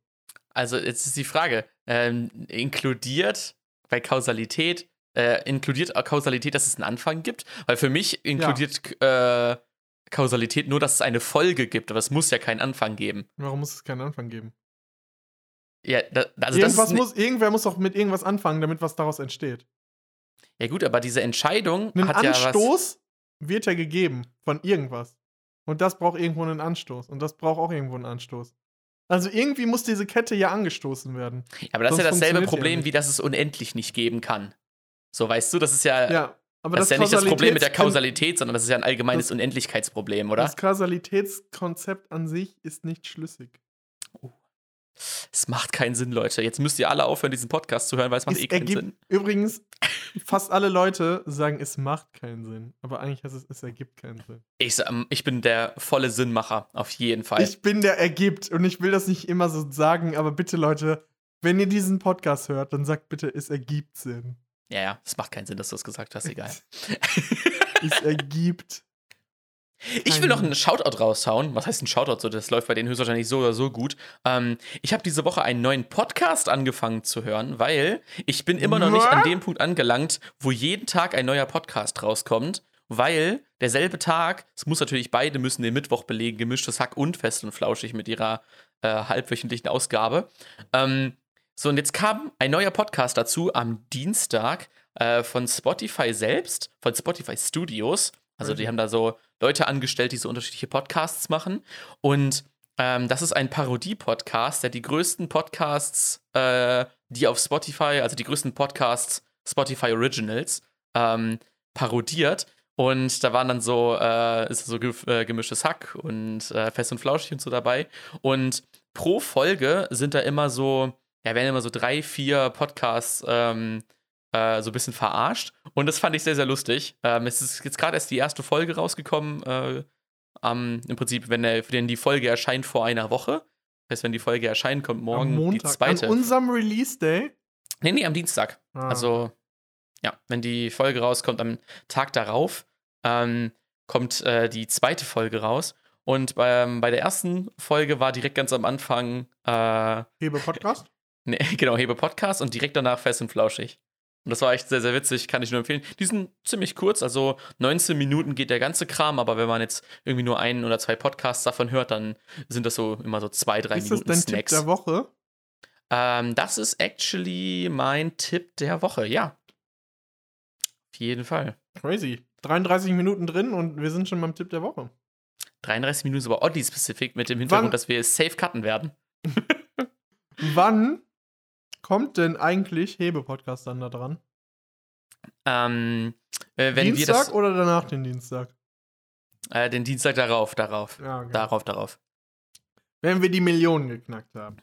Also, jetzt ist die Frage: ähm, inkludiert bei Kausalität, äh, inkludiert Kausalität, dass es einen Anfang gibt? Weil für mich inkludiert äh, Kausalität nur, dass es eine Folge gibt, aber es muss ja keinen Anfang geben. Warum muss es keinen Anfang geben? Ja, da, also das Irgendwas ist, muss, irgendwer muss auch mit irgendwas anfangen, damit was daraus entsteht. Ja gut, aber diese Entscheidung Ein hat ja. Anstoß wird ja gegeben von irgendwas. Und das braucht irgendwo einen Anstoß. Und das braucht auch irgendwo einen Anstoß. Also irgendwie muss diese Kette ja angestoßen werden. Ja, aber das ist Sonst ja dasselbe ja Problem, nicht. wie dass es unendlich nicht geben kann. So, weißt du, das ist ja, Ja, aber das ist ja nicht das Problem mit der Kausalität, sondern das ist ja ein allgemeines Das- Unendlichkeitsproblem, oder? Das Kausalitätskonzept an sich ist nicht schlüssig. Es macht keinen Sinn, Leute. Jetzt müsst ihr alle aufhören, diesen Podcast zu hören, weil es macht Es eh keinen Sinn. übrigens, fast alle Leute sagen, es macht keinen Sinn. Aber eigentlich heißt es, es ergibt keinen Sinn. Ich, ich bin der volle Sinnmacher, auf jeden Fall. Ich bin der ergibt und ich will das nicht immer so sagen, aber bitte Leute, wenn ihr diesen Podcast hört, dann sagt bitte, es ergibt Sinn. ja, ja, es macht keinen Sinn, dass du es gesagt hast, egal. Es ergibt. Ich will noch einen Shoutout raushauen. Was heißt ein Shoutout? So, das läuft bei denen höchstwahrscheinlich so oder so gut. Ähm, ich habe diese Woche einen neuen Podcast angefangen zu hören, weil ich bin immer noch nicht an dem Punkt angelangt, wo jeden Tag ein neuer Podcast rauskommt, weil derselbe Tag, es muss natürlich beide müssen den Mittwoch belegen, gemischtes Hack und fest und flauschig mit ihrer äh, halbwöchentlichen Ausgabe. Ähm, so, und jetzt kam ein neuer Podcast dazu am Dienstag äh, von Spotify selbst, von Spotify Studios. Also, die Mhm. haben da so Leute angestellt, die so unterschiedliche Podcasts machen. Und ähm, das ist ein Parodie-Podcast, der die größten Podcasts, äh, die auf Spotify, also die größten Podcasts, Spotify Originals, ähm, parodiert. Und da waren dann so, äh, ist so ge äh, gemischtes Hack und äh, fest und flauschig und so dabei. Und pro Folge sind da immer so, ja, werden immer so drei, vier Podcasts ähm, äh, so ein bisschen verarscht. Und das fand ich sehr, sehr lustig. Ähm, es ist jetzt gerade erst die erste Folge rausgekommen. Äh, am, Im Prinzip, wenn, der, wenn die Folge erscheint vor einer Woche. Das heißt, wenn die Folge erscheint, kommt morgen Am Montag. die zweite. An unserem Release-Day. Nee, nee, am Dienstag. Ah. Also, ja, wenn die Folge rauskommt am Tag darauf, ähm, kommt äh, die zweite Folge raus. Und beim, bei der ersten Folge war direkt ganz am Anfang, äh, Hebe Podcast. nee, genau, Hebe Podcast und direkt danach Fest und Flauschig. Und das war echt sehr, sehr witzig, kann ich nur empfehlen. Die sind ziemlich kurz, also 19 Minuten geht der ganze Kram, aber wenn man jetzt irgendwie nur einen oder zwei Podcasts davon hört, dann sind das so immer so zwei, drei ist das Minuten dein Tipp Snacks. der Woche? Ähm, das ist actually mein Tipp der Woche, ja. Auf jeden Fall. Crazy. 33 Minuten drin und wir sind schon beim Tipp der Woche. 33 Minuten ist aber oddly specific mit dem Hintergrund, Wann- dass wir es safe cutten werden. Wann kommt denn eigentlich Hebe-Podcast dann da dran? Ähm, äh, wenn Dienstag wir das. oder danach den Dienstag? Äh, den Dienstag darauf, darauf. Ja, okay. Darauf, darauf. Wenn wir die Millionen geknackt haben.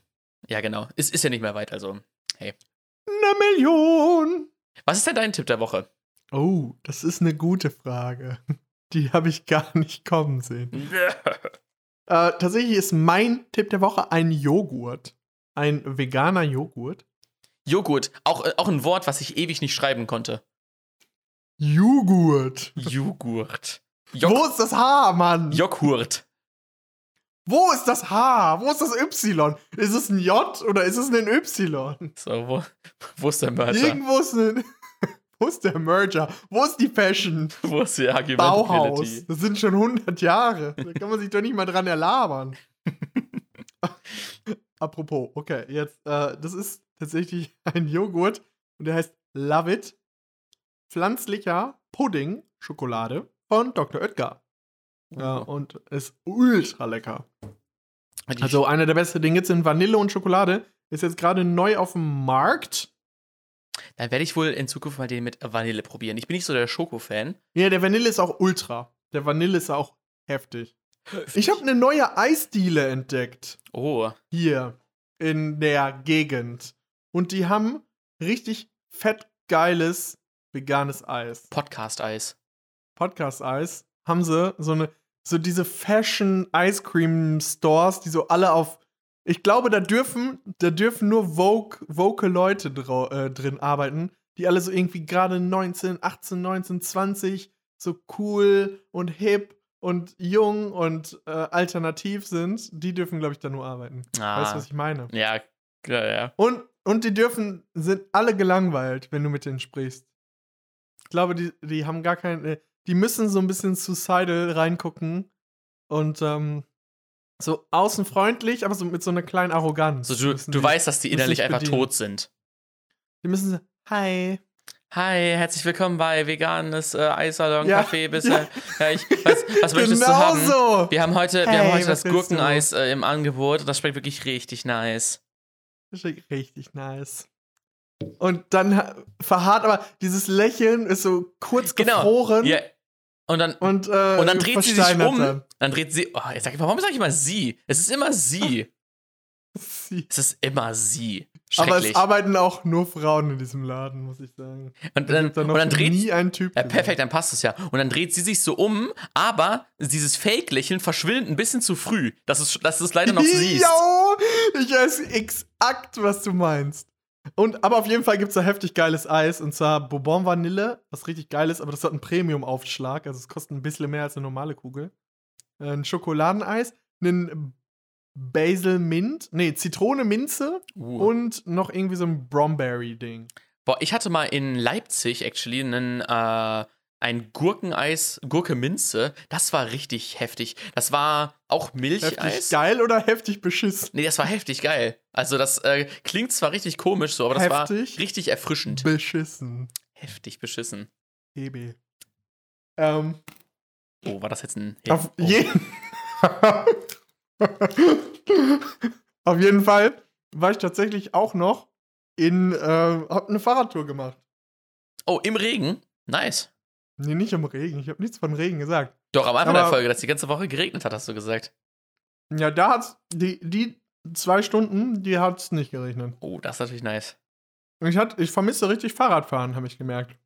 Ja, genau. Ist, ist ja nicht mehr weit, also. Eine Million! Was ist denn dein Tipp der Woche? Oh, das ist eine gute Frage. Die habe ich gar nicht kommen sehen. Äh, tatsächlich ist mein Tipp der Woche ein Joghurt. Ein veganer Joghurt. Joghurt. Auch, äh, auch ein Wort, was ich ewig nicht schreiben konnte. Joghurt. Joghurt. Wo Jok ist das H, Mann? Joghurt. Wo ist das H? Wo ist das Y? Ist es ein J oder ist es ein Y? So, wo, wo ist der Merger? Irgendwo ist ein. Wo ist der Merger? Wo ist die Fashion? Wo ist die Argument Bauhaus. Das sind schon 100 Jahre. Da kann man sich doch nicht mal dran erlabern. Apropos, okay, jetzt, äh, das ist tatsächlich ein Joghurt und der heißt Love It. Pflanzlicher Pudding, Schokolade von Dr. Oetker. Ja, und ist ultra lecker. Also einer der besten Dinge sind Vanille und Schokolade. Ist jetzt gerade neu auf dem Markt. Dann werde ich wohl in Zukunft mal den mit Vanille probieren. Ich bin nicht so der Schoko-Fan. Ja, der Vanille ist auch ultra. Der Vanille ist auch heftig. Ich habe eine neue Eisdiele entdeckt. Oh. Hier in der Gegend. Und die haben richtig fett geiles veganes Eis. Podcast-Eis. Podcast-Eis haben sie so eine, so diese Fashion Ice Cream Stores, die so alle auf. Ich glaube, da dürfen, da dürfen nur Vogue, vogue Leute drau, äh, drin arbeiten, die alle so irgendwie gerade 19, 18, 19, 20 so cool und hip und jung und äh, alternativ sind. Die dürfen, glaube ich, da nur arbeiten. Ah. Weißt du, was ich meine? Ja, ja, ja. Und, und die dürfen, sind alle gelangweilt, wenn du mit denen sprichst. Ich glaube, die, die haben gar kein, äh, die müssen so ein bisschen suicidal reingucken und ähm, so außen freundlich, aber so mit so einer kleinen Arroganz. So, du, du die- weißt, dass die innerlich einfach bedienen. tot sind. Die müssen so, hi. Hi, herzlich willkommen bei veganes äh, Eissalon Ja, Café. Bis, ja. ja, ich, was, was möchtest du genau haben? so. Wir haben heute, wir Hey, haben heute das? Gurkeneis äh, im Angebot und das schmeckt wirklich richtig nice. Richtig nice. Und dann ha- verharrt aber dieses Lächeln ist so kurz Genau. gefroren Ja. Und dann, und, äh, und dann dreht sie sich um. dann. Dreht sie. Oh, jetzt sag ich, warum sage ich immer sie? Es ist immer sie. Sie- Es ist immer sie. Aber es arbeiten auch nur Frauen in diesem Laden, muss ich sagen. und dann, da und dann dreht nie einen Typ Ja, perfekt, dann passt es ja. Und dann dreht sie sich so um, aber dieses Fake-Lächeln verschwindet ein bisschen zu früh, dass, es, dass es leider noch siehst. Jo, ich weiß exakt, was du meinst. Und, aber auf jeden Fall gibt es da heftig geiles Eis. Und zwar Bourbon Vanille, was richtig geil ist, aber das hat einen Premium-Aufschlag. Also es kostet ein bisschen mehr als eine normale Kugel. Ein Schokoladeneis, einen Basil Mint, nee, Zitrone Minze Uh. und noch irgendwie so ein Bromberry-Ding. Boah, ich hatte mal in Leipzig actually einen, äh, ein Gurkeneis, Gurke Minze. Das war richtig heftig. Das war auch Heftig Milcheis. geil oder heftig beschissen? Nee, das war heftig geil. Also, das äh, klingt zwar richtig komisch so, aber das Heftig? war richtig erfrischend. Beschissen. heftig beschissen. EB. Ähm, Oh, war das jetzt ein. Auf, oh. jeden Auf jeden Fall war ich tatsächlich auch noch in, äh, hab eine Fahrradtour gemacht. oh, im Regen? Nice. Nee, nicht im Regen. Ich habe nichts von Regen gesagt. Doch, am Anfang der Aber- Folge, dass die ganze Woche geregnet hat, hast du gesagt. Ja, da hat's. Die, die zwei Stunden, die hat's nicht geregnet. Oh, das ist natürlich nice. Und ich, hat, ich vermisse richtig Fahrradfahren, habe ich gemerkt.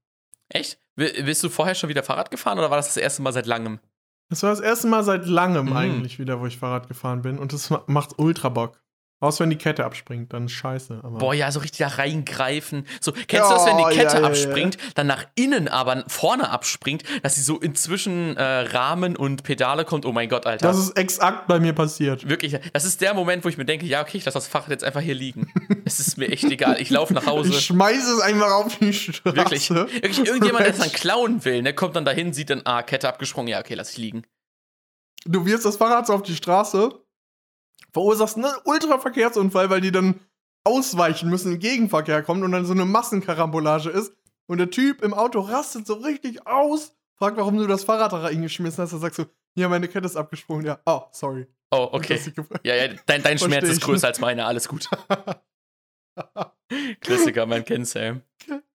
Echt? Bist du vorher schon wieder Fahrrad gefahren oder war das das erste Mal seit langem? Das war das erste Mal seit langem Mhm. eigentlich wieder, wo ich Fahrrad gefahren bin. Und das ma- macht ultra Bock. Außer wenn die Kette abspringt, dann scheiße. Aber Boah, ja, so richtig da reingreifen. So, kennst du das, wenn Ja, die Kette ja, ja, abspringt, dann nach innen aber vorne abspringt, dass sie so inzwischen äh, Rahmen und Pedale kommt? Oh mein Gott, Alter. das ist exakt bei mir passiert. Wirklich, das ist der Moment, wo ich mir denke, ja, okay, ich lasse das Fahrrad jetzt einfach hier liegen. es ist mir echt egal. Ich laufe nach Hause. Ich schmeiße es einfach auf die Straße. Wirklich. Wirklich, irgendjemand, der es dann klauen will, ne, kommt dann dahin, sieht dann, ah, Kette abgesprungen, ja, okay, lass ich liegen. Du wirfst das Fahrrad so auf die Straße, verursachst einen Ultraverkehrsunfall, weil die dann ausweichen müssen, im Gegenverkehr kommt und dann so eine Massenkarambolage ist. Und der Typ im Auto rastet so richtig aus, fragt, warum du das Fahrrad da reingeschmissen hast. Dann sagst du, ja, meine Kette ist abgesprungen. Ja, oh, sorry. Oh, okay. Ja, ja, dein, dein Schmerz ist größer als meiner, alles gut. Klassiker, man kennt's, ey.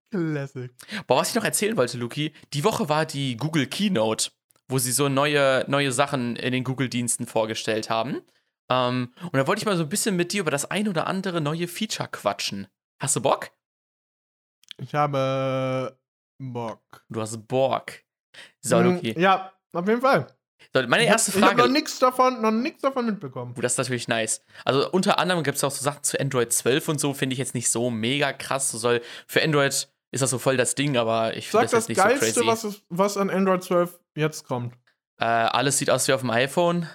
Classic. Boah, was ich noch erzählen wollte, Luki, die Woche war die Google Keynote, wo sie so neue, neue Sachen in den Google-Diensten vorgestellt haben. Ähm, und da wollte ich mal so ein bisschen mit dir über das ein oder andere neue Feature quatschen. Hast du Bock? Ich habe Bock. Du hast Bock. So, Mm, Luki. Ja, auf jeden Fall. So, meine erste Ich habe Frage. noch nichts davon, noch nichts davon mitbekommen. Das ist natürlich nice. Also unter anderem gibt es auch so Sachen zu Android 12 und so, finde ich jetzt nicht so mega krass. So soll, für Android ist das so voll das Ding, aber ich finde Sag das, das, jetzt nicht Geilste, so crazy. was, es- was an Android 12 jetzt kommt. Äh, alles sieht aus wie auf dem iPhone.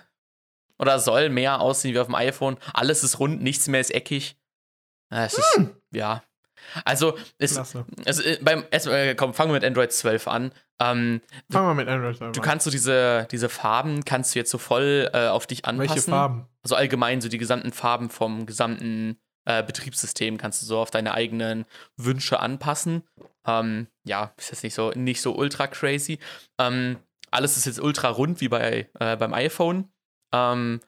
Oder soll mehr aussehen wie auf dem iPhone. Alles ist rund, nichts mehr ist eckig. Äh, es ist, ja. Also, es, Klasse. also äh, beim, erstmal, äh, komm, fangen wir mit Android 12 an. Ähm, Fangen wir mit Android 12 du an. kannst so diese, diese Farben, kannst du jetzt so voll äh, auf dich anpassen. Welche Farben? Also allgemein so die gesamten Farben vom gesamten äh, Betriebssystem kannst du so auf deine eigenen Wünsche anpassen. Ähm, ja, ist jetzt nicht so, nicht so ultra crazy. Ähm, alles ist jetzt ultra rund wie bei, äh, beim iPhone. Ähm,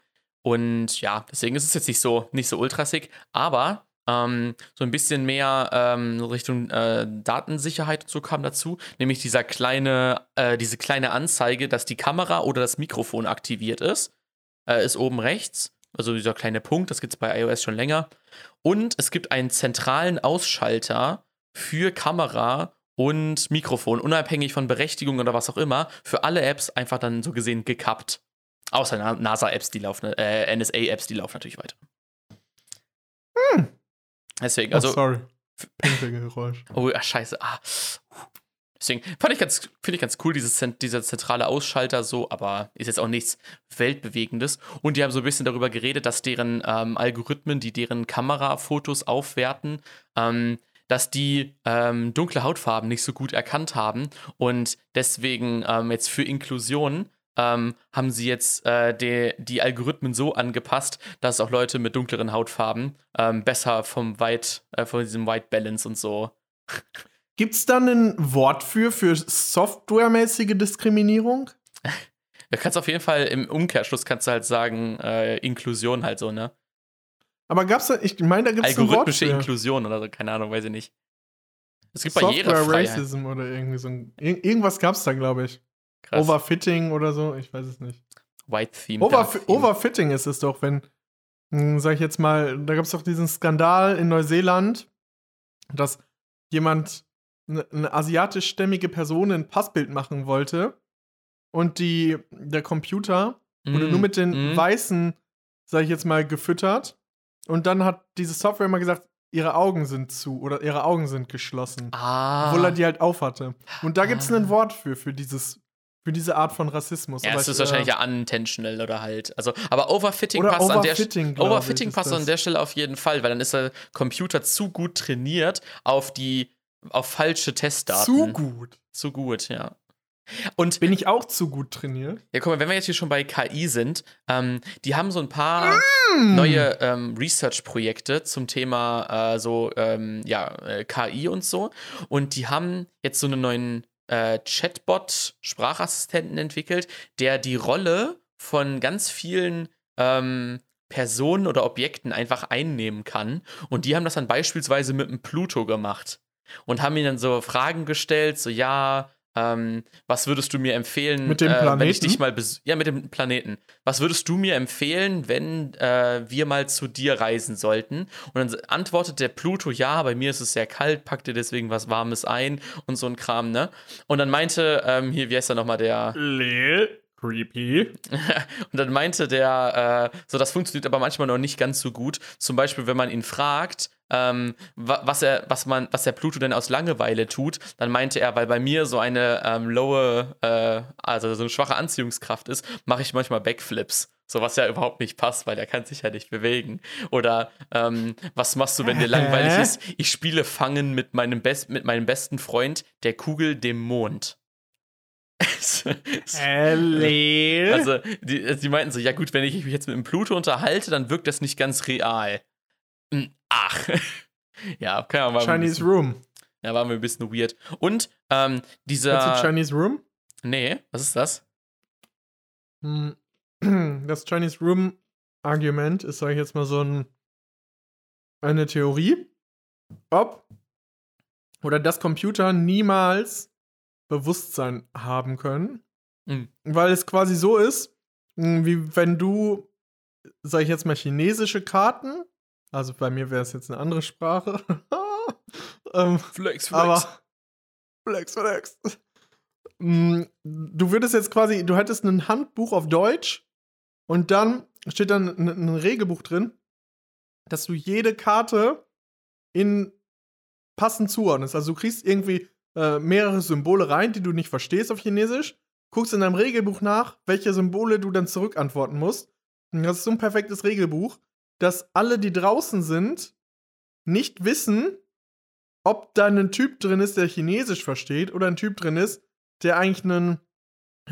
und ja, deswegen ist es jetzt nicht so, nicht so ultra sick. Aber ähm, so ein bisschen mehr ähm, Richtung äh, Datensicherheit und so kam dazu. Nämlich dieser kleine, äh, diese kleine Anzeige, dass die Kamera oder das Mikrofon aktiviert ist äh, ist oben rechts. Also dieser kleine Punkt, das gibt es bei iOS schon länger. Und es gibt einen zentralen Ausschalter für Kamera und Mikrofon, unabhängig von Berechtigung oder was auch immer, für alle Apps einfach dann so gesehen gekappt. Außer Na- NASA-Apps, die laufen, äh, NSA-Apps, die laufen natürlich weiter. Deswegen, also. oh, sorry. Pinkelgeräusch. Oh, ach, scheiße. Ah. Deswegen fand ich ganz, finde ich ganz cool, dieses, dieser zentrale Ausschalter so, aber ist jetzt auch nichts Weltbewegendes. Und die haben so ein bisschen darüber geredet, dass deren ähm, Algorithmen, die deren Kamerafotos aufwerten, ähm, dass die ähm, dunkle Hautfarben nicht so gut erkannt haben. Und deswegen ähm, jetzt für Inklusion ähm, haben sie jetzt äh, die, die Algorithmen so angepasst, dass auch Leute mit dunkleren Hautfarben ähm, besser vom White, äh, von diesem White Balance und so Gibt's da ein Wort für, für softwaremäßige Diskriminierung? Da kannst du auf jeden Fall im Umkehrschluss kannst du halt sagen, äh, Inklusion halt so, ne? Aber gab's da, ich meine, da gibt's ein Wort Algorithmische für. Inklusion oder so, keine Ahnung, weiß ich nicht. Es gibt Software Barrierefreiheit. Racism oder irgendwie so ein, ir irgendwas gab's da, glaube ich. Krass. Overfitting oder so, ich weiß es nicht. White Theme. Overf Theme. Overfitting ist es doch, wenn, hm, sag ich jetzt mal, da gab's doch diesen Skandal in Neuseeland, dass jemand, eine, eine asiatischstämmige Person ein Passbild machen wollte und die, der Computer wurde Mm, nur mit den mm. Weißen, sag ich jetzt mal, gefüttert. Und dann hat diese Software immer gesagt, ihre Augen sind zu oder ihre Augen sind geschlossen. Ah. Obwohl er die halt aufhatte. Und da gibt es Ah. ein Wort für, für dieses, für diese Art von Rassismus. ja, Aber es ich, ist wahrscheinlich äh, ja unintentional oder halt. Also, aber Overfitting passt an der Overfitting, glaub Overfitting ich, passt an der Stelle auf jeden Fall, weil dann ist der Computer zu gut trainiert auf die auf falsche Testdaten. zu gut. Zu gut, ja. Und Bin ich auch zu gut trainiert? ja, guck mal, wenn wir jetzt hier schon bei KI sind, ähm, die haben so ein paar Hm. neue ähm, Research-Projekte zum Thema äh, so ähm, ja, äh, KI und so. Und die haben jetzt so einen neuen äh, Chatbot-Sprachassistenten entwickelt, der die Rolle von ganz vielen ähm, Personen oder Objekten einfach einnehmen kann. Und die haben das dann beispielsweise mit dem Pluto gemacht. Und haben ihm dann so Fragen gestellt, so ja, ähm, was würdest du mir empfehlen, Mit dem äh, wenn ich dich mal ja mit dem Planeten. Was würdest du mir empfehlen, wenn äh, wir mal zu dir reisen sollten? Und dann antwortet der Pluto, ja, bei mir ist es sehr kalt, pack dir deswegen was Warmes ein und so ein Kram, ne? Und dann meinte ähm, hier, wie heißt er nochmal der? Lil. Creepy. Und dann meinte der, äh, so das funktioniert aber manchmal noch nicht ganz so gut. Zum Beispiel, wenn man ihn fragt, ähm, wa was er, was man, was der Pluto denn aus Langeweile tut, dann meinte er, weil bei mir so eine ähm, lowe, äh, also so eine schwache Anziehungskraft ist, mache ich manchmal Backflips. So was ja überhaupt nicht passt, weil er kann sich ja nicht bewegen. Oder ähm, was machst du, wenn dir langweilig ist? Ich spiele Fangen mit meinem, Best mit meinem besten Freund, der Kugel, dem Mond. Also, die, also die meinten so, ja gut, wenn ich mich jetzt mit dem Pluto unterhalte, dann wirkt das nicht ganz real. Hm, Ach. ja, mal. ein Chinese bisschen, Room. ja, war mir ein bisschen weird. Und ähm, Kennst du dieser. Chinese Room? Nee, was ist das? Hm, Das Chinese Room Argument ist, sage ich jetzt mal, so ein, eine Theorie, ob oder dass Computer niemals Bewusstsein haben können, Hm. weil es quasi so ist, mh, wie wenn du, sage ich jetzt mal, chinesische Karten, also bei mir wäre es jetzt eine andere Sprache, ähm, Flex, aber Flex, Flex. Mm, Du würdest jetzt quasi, du hättest ein Handbuch auf Deutsch und dann steht dann ein, ein Regelbuch drin, dass du jede Karte in passend zuordnest. Also du kriegst irgendwie äh, mehrere Symbole rein, die du nicht verstehst auf Chinesisch, guckst in deinem Regelbuch nach, welche Symbole du dann zurückantworten musst. Und das ist so ein perfektes Regelbuch, dass alle, die draußen sind, nicht wissen, ob da ein Typ drin ist, der Chinesisch versteht, oder ein Typ drin ist, der eigentlich ein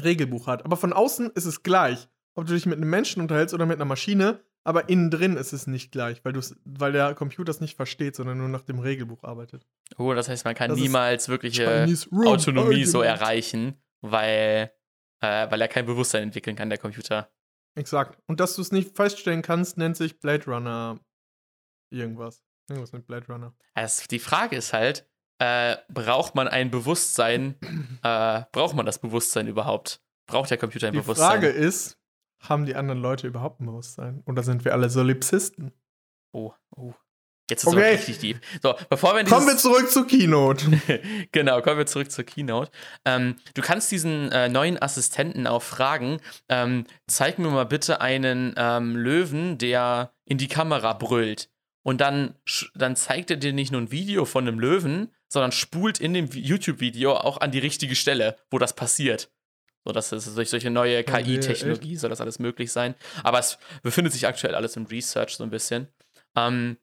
Regelbuch hat. Aber von außen ist es gleich. Ob du dich mit einem Menschen unterhältst oder mit einer Maschine, aber innen drin ist es nicht gleich, weil, weil der Computer es nicht versteht, sondern nur nach dem Regelbuch arbeitet. Oh, das heißt, man kann Das niemals wirkliche Autonomie so erreichen, weil, äh, weil er kein Bewusstsein entwickeln kann, der Computer. Exakt. Und dass du es nicht feststellen kannst, nennt sich Blade Runner irgendwas. Irgendwas mit Blade Runner. Also die Frage ist halt, äh, braucht man ein Bewusstsein, äh, braucht man das Bewusstsein überhaupt? Braucht der Computer ein Die Bewusstsein? Frage ist, haben die anderen Leute überhaupt ein Bewusstsein? Oder sind wir alle Solipsisten? Oh, oh. Jetzt ist es Okay. richtig tief. So, bevor wir Kommen wir zurück zur Keynote. genau, kommen wir zurück zur Keynote. Ähm, du kannst diesen äh, neuen Assistenten auch fragen, ähm, zeig mir mal bitte einen ähm, Löwen, der in die Kamera brüllt. Und dann, dann zeigt er dir nicht nur ein Video von einem Löwen, sondern spult in dem Vi- YouTube-Video auch an die richtige Stelle, wo das passiert. So, das ist durch solche neue KI-Technologie soll das alles möglich sein. Aber es befindet sich aktuell alles im Research so ein bisschen. Ähm,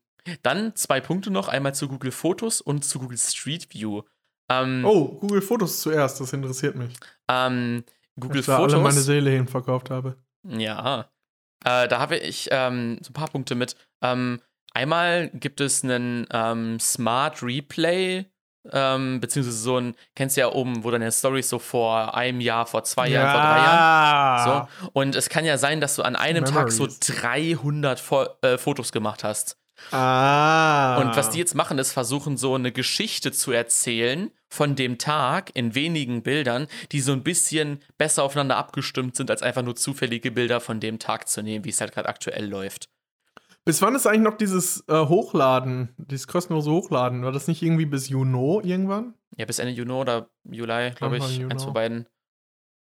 dann zwei Punkte noch, einmal zu Google Fotos und zu Google Street View. Ähm, Oh, Google Fotos zuerst, das interessiert mich. ähm, Google ich da alle meine Fotos. Seele hin verkauft habe. Ja. Äh, da habe ich ähm, so ein paar Punkte mit. Ähm, einmal gibt es einen ähm, Smart Replay, ähm, beziehungsweise so ein, kennst du ja oben, wo deine Stories so vor einem Jahr, vor zwei Jahren, vor drei Jahren. So. Und es kann ja sein, dass du an einem Tag so Memories. 300 Fo äh, Fotos gemacht hast. Ah. Und was die jetzt machen, ist versuchen, so eine Geschichte zu erzählen von dem Tag in wenigen Bildern, die so ein bisschen besser aufeinander abgestimmt sind, als einfach nur zufällige Bilder von dem Tag zu nehmen, wie es halt gerade aktuell läuft. Bis wann ist eigentlich noch dieses äh, Hochladen, dieses kostenlose Hochladen? War das nicht irgendwie bis Juno irgendwann? Ja, bis Ende Juni oder Juli, glaube ich, Juni. eins von beiden.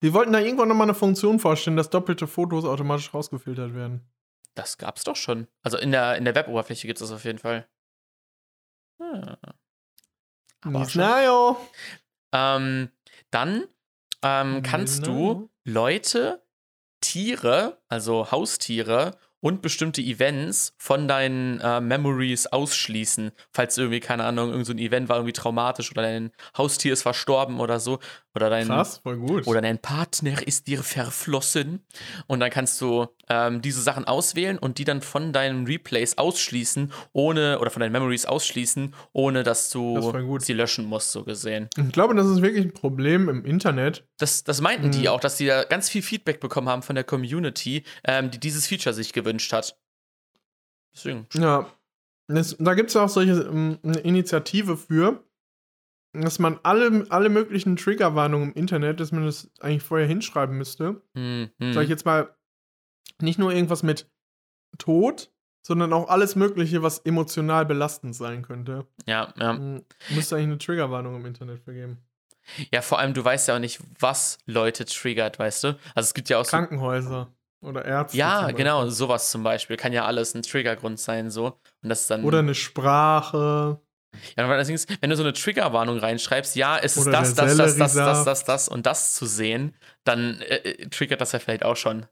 Die wollten da irgendwann noch mal eine Funktion vorstellen, dass doppelte Fotos automatisch rausgefiltert werden. Das gab's doch schon. Also in der, in der Web-Oberfläche gibt es das auf jeden Fall. Hm. Aber schon. Ähm, dann ähm, kannst du Leute, Tiere, also Haustiere und bestimmte Events von deinen äh, Memories ausschließen. Falls irgendwie, keine Ahnung, irgendein so ein Event war irgendwie traumatisch oder dein Haustier ist verstorben oder so. Oder dein, Krass, voll gut. oder dein Partner ist dir verflossen. Und dann kannst du ähm, diese Sachen auswählen und die dann von deinen Replays ausschließen, ohne, oder von deinen Memories ausschließen, ohne dass du Das sie löschen musst, so gesehen. ich glaube, das ist wirklich ein Problem im Internet. Das, das meinten die Mhm. auch, dass die da ganz viel Feedback bekommen haben von der Community, ähm, die dieses Feature sich gewünscht hat. Deswegen. Ja. Das, da gibt es ja auch solche ähm, eine Initiative für, dass man alle, alle möglichen Triggerwarnungen im Internet, dass man das eigentlich vorher hinschreiben müsste. Hm, Sag ich hm. jetzt mal, nicht nur irgendwas mit Tod, sondern auch alles Mögliche, was emotional belastend sein könnte. Ja, ja. Mhm. Müsste eigentlich eine Triggerwarnung im Internet vergeben. Ja, vor allem, du weißt ja auch nicht, was Leute triggert, weißt du? Also es gibt ja auch so. Krankenhäuser oder Ärzte. Ja, genau, sowas zum Beispiel. Kann ja alles ein Triggergrund sein, so. Und das dann. Oder eine Sprache. Ja, weil das Ding ist, wenn du so eine Triggerwarnung reinschreibst, ja, es ist das, das, das, das, das, Selleriesaft. das, das und das zu sehen, dann äh, äh, triggert das ja vielleicht auch schon.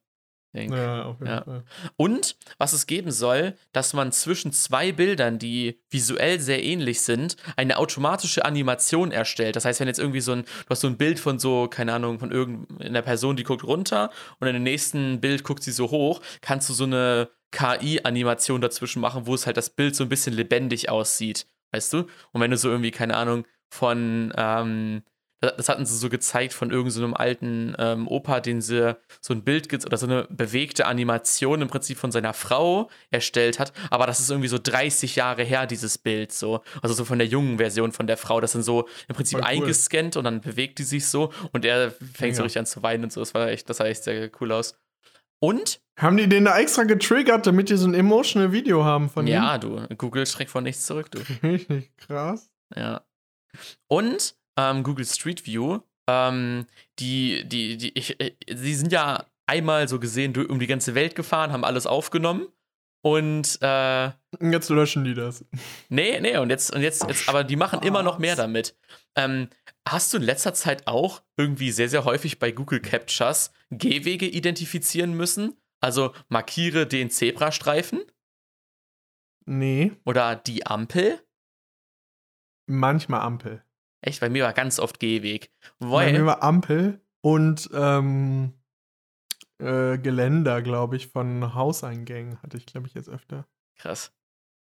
Denk. Ja, auf jeden Ja. Fall. Und was es geben soll, dass man zwischen zwei Bildern, die visuell sehr ähnlich sind, eine automatische Animation erstellt. Das heißt, wenn jetzt irgendwie so ein, du hast so ein Bild von so, keine Ahnung, von irgendeiner Person, die guckt runter und in dem nächsten Bild guckt sie so hoch, kannst du so eine KI-Animation dazwischen machen, wo es halt das Bild so ein bisschen lebendig aussieht. Weißt du? Und wenn du so irgendwie, keine Ahnung, von, ähm, das hatten sie so gezeigt von irgendeinem so einem alten ähm, Opa, den sie so ein Bild oder so eine bewegte Animation im Prinzip von seiner Frau erstellt hat. Aber das ist irgendwie so 30 Jahre her, dieses Bild so. Also so von der jungen Version von der Frau. Das sind so im Prinzip cool. eingescannt und dann bewegt die sich so und er fängt so Mega. richtig an zu weinen und so. Das war echt, das sah echt sehr cool aus. Und, Haben die den da extra getriggert, damit die so ein emotional Video haben von ja, du, Google schreckt vor nichts zurück, du. ihm? Richtig krass. Ja. Und ähm, Google Street View, ähm, die, die, die, ich, äh, sie sind ja einmal so gesehen um die ganze Welt gefahren, haben alles aufgenommen. Und äh, jetzt löschen die das. nee, nee, und jetzt, und jetzt, jetzt, aber die machen immer noch mehr damit. Ähm, hast du in letzter Zeit auch irgendwie sehr, sehr häufig bei Google Captchas Gehwege identifizieren müssen? Also markiere den Zebrastreifen Nee, oder die Ampel? manchmal Ampel. Echt, bei mir war ganz oft Gehweg. Bei Weil, mir war Ampel und ähm, äh, Geländer, glaube ich, von Hauseingängen hatte ich, glaube ich, jetzt öfter. Krass.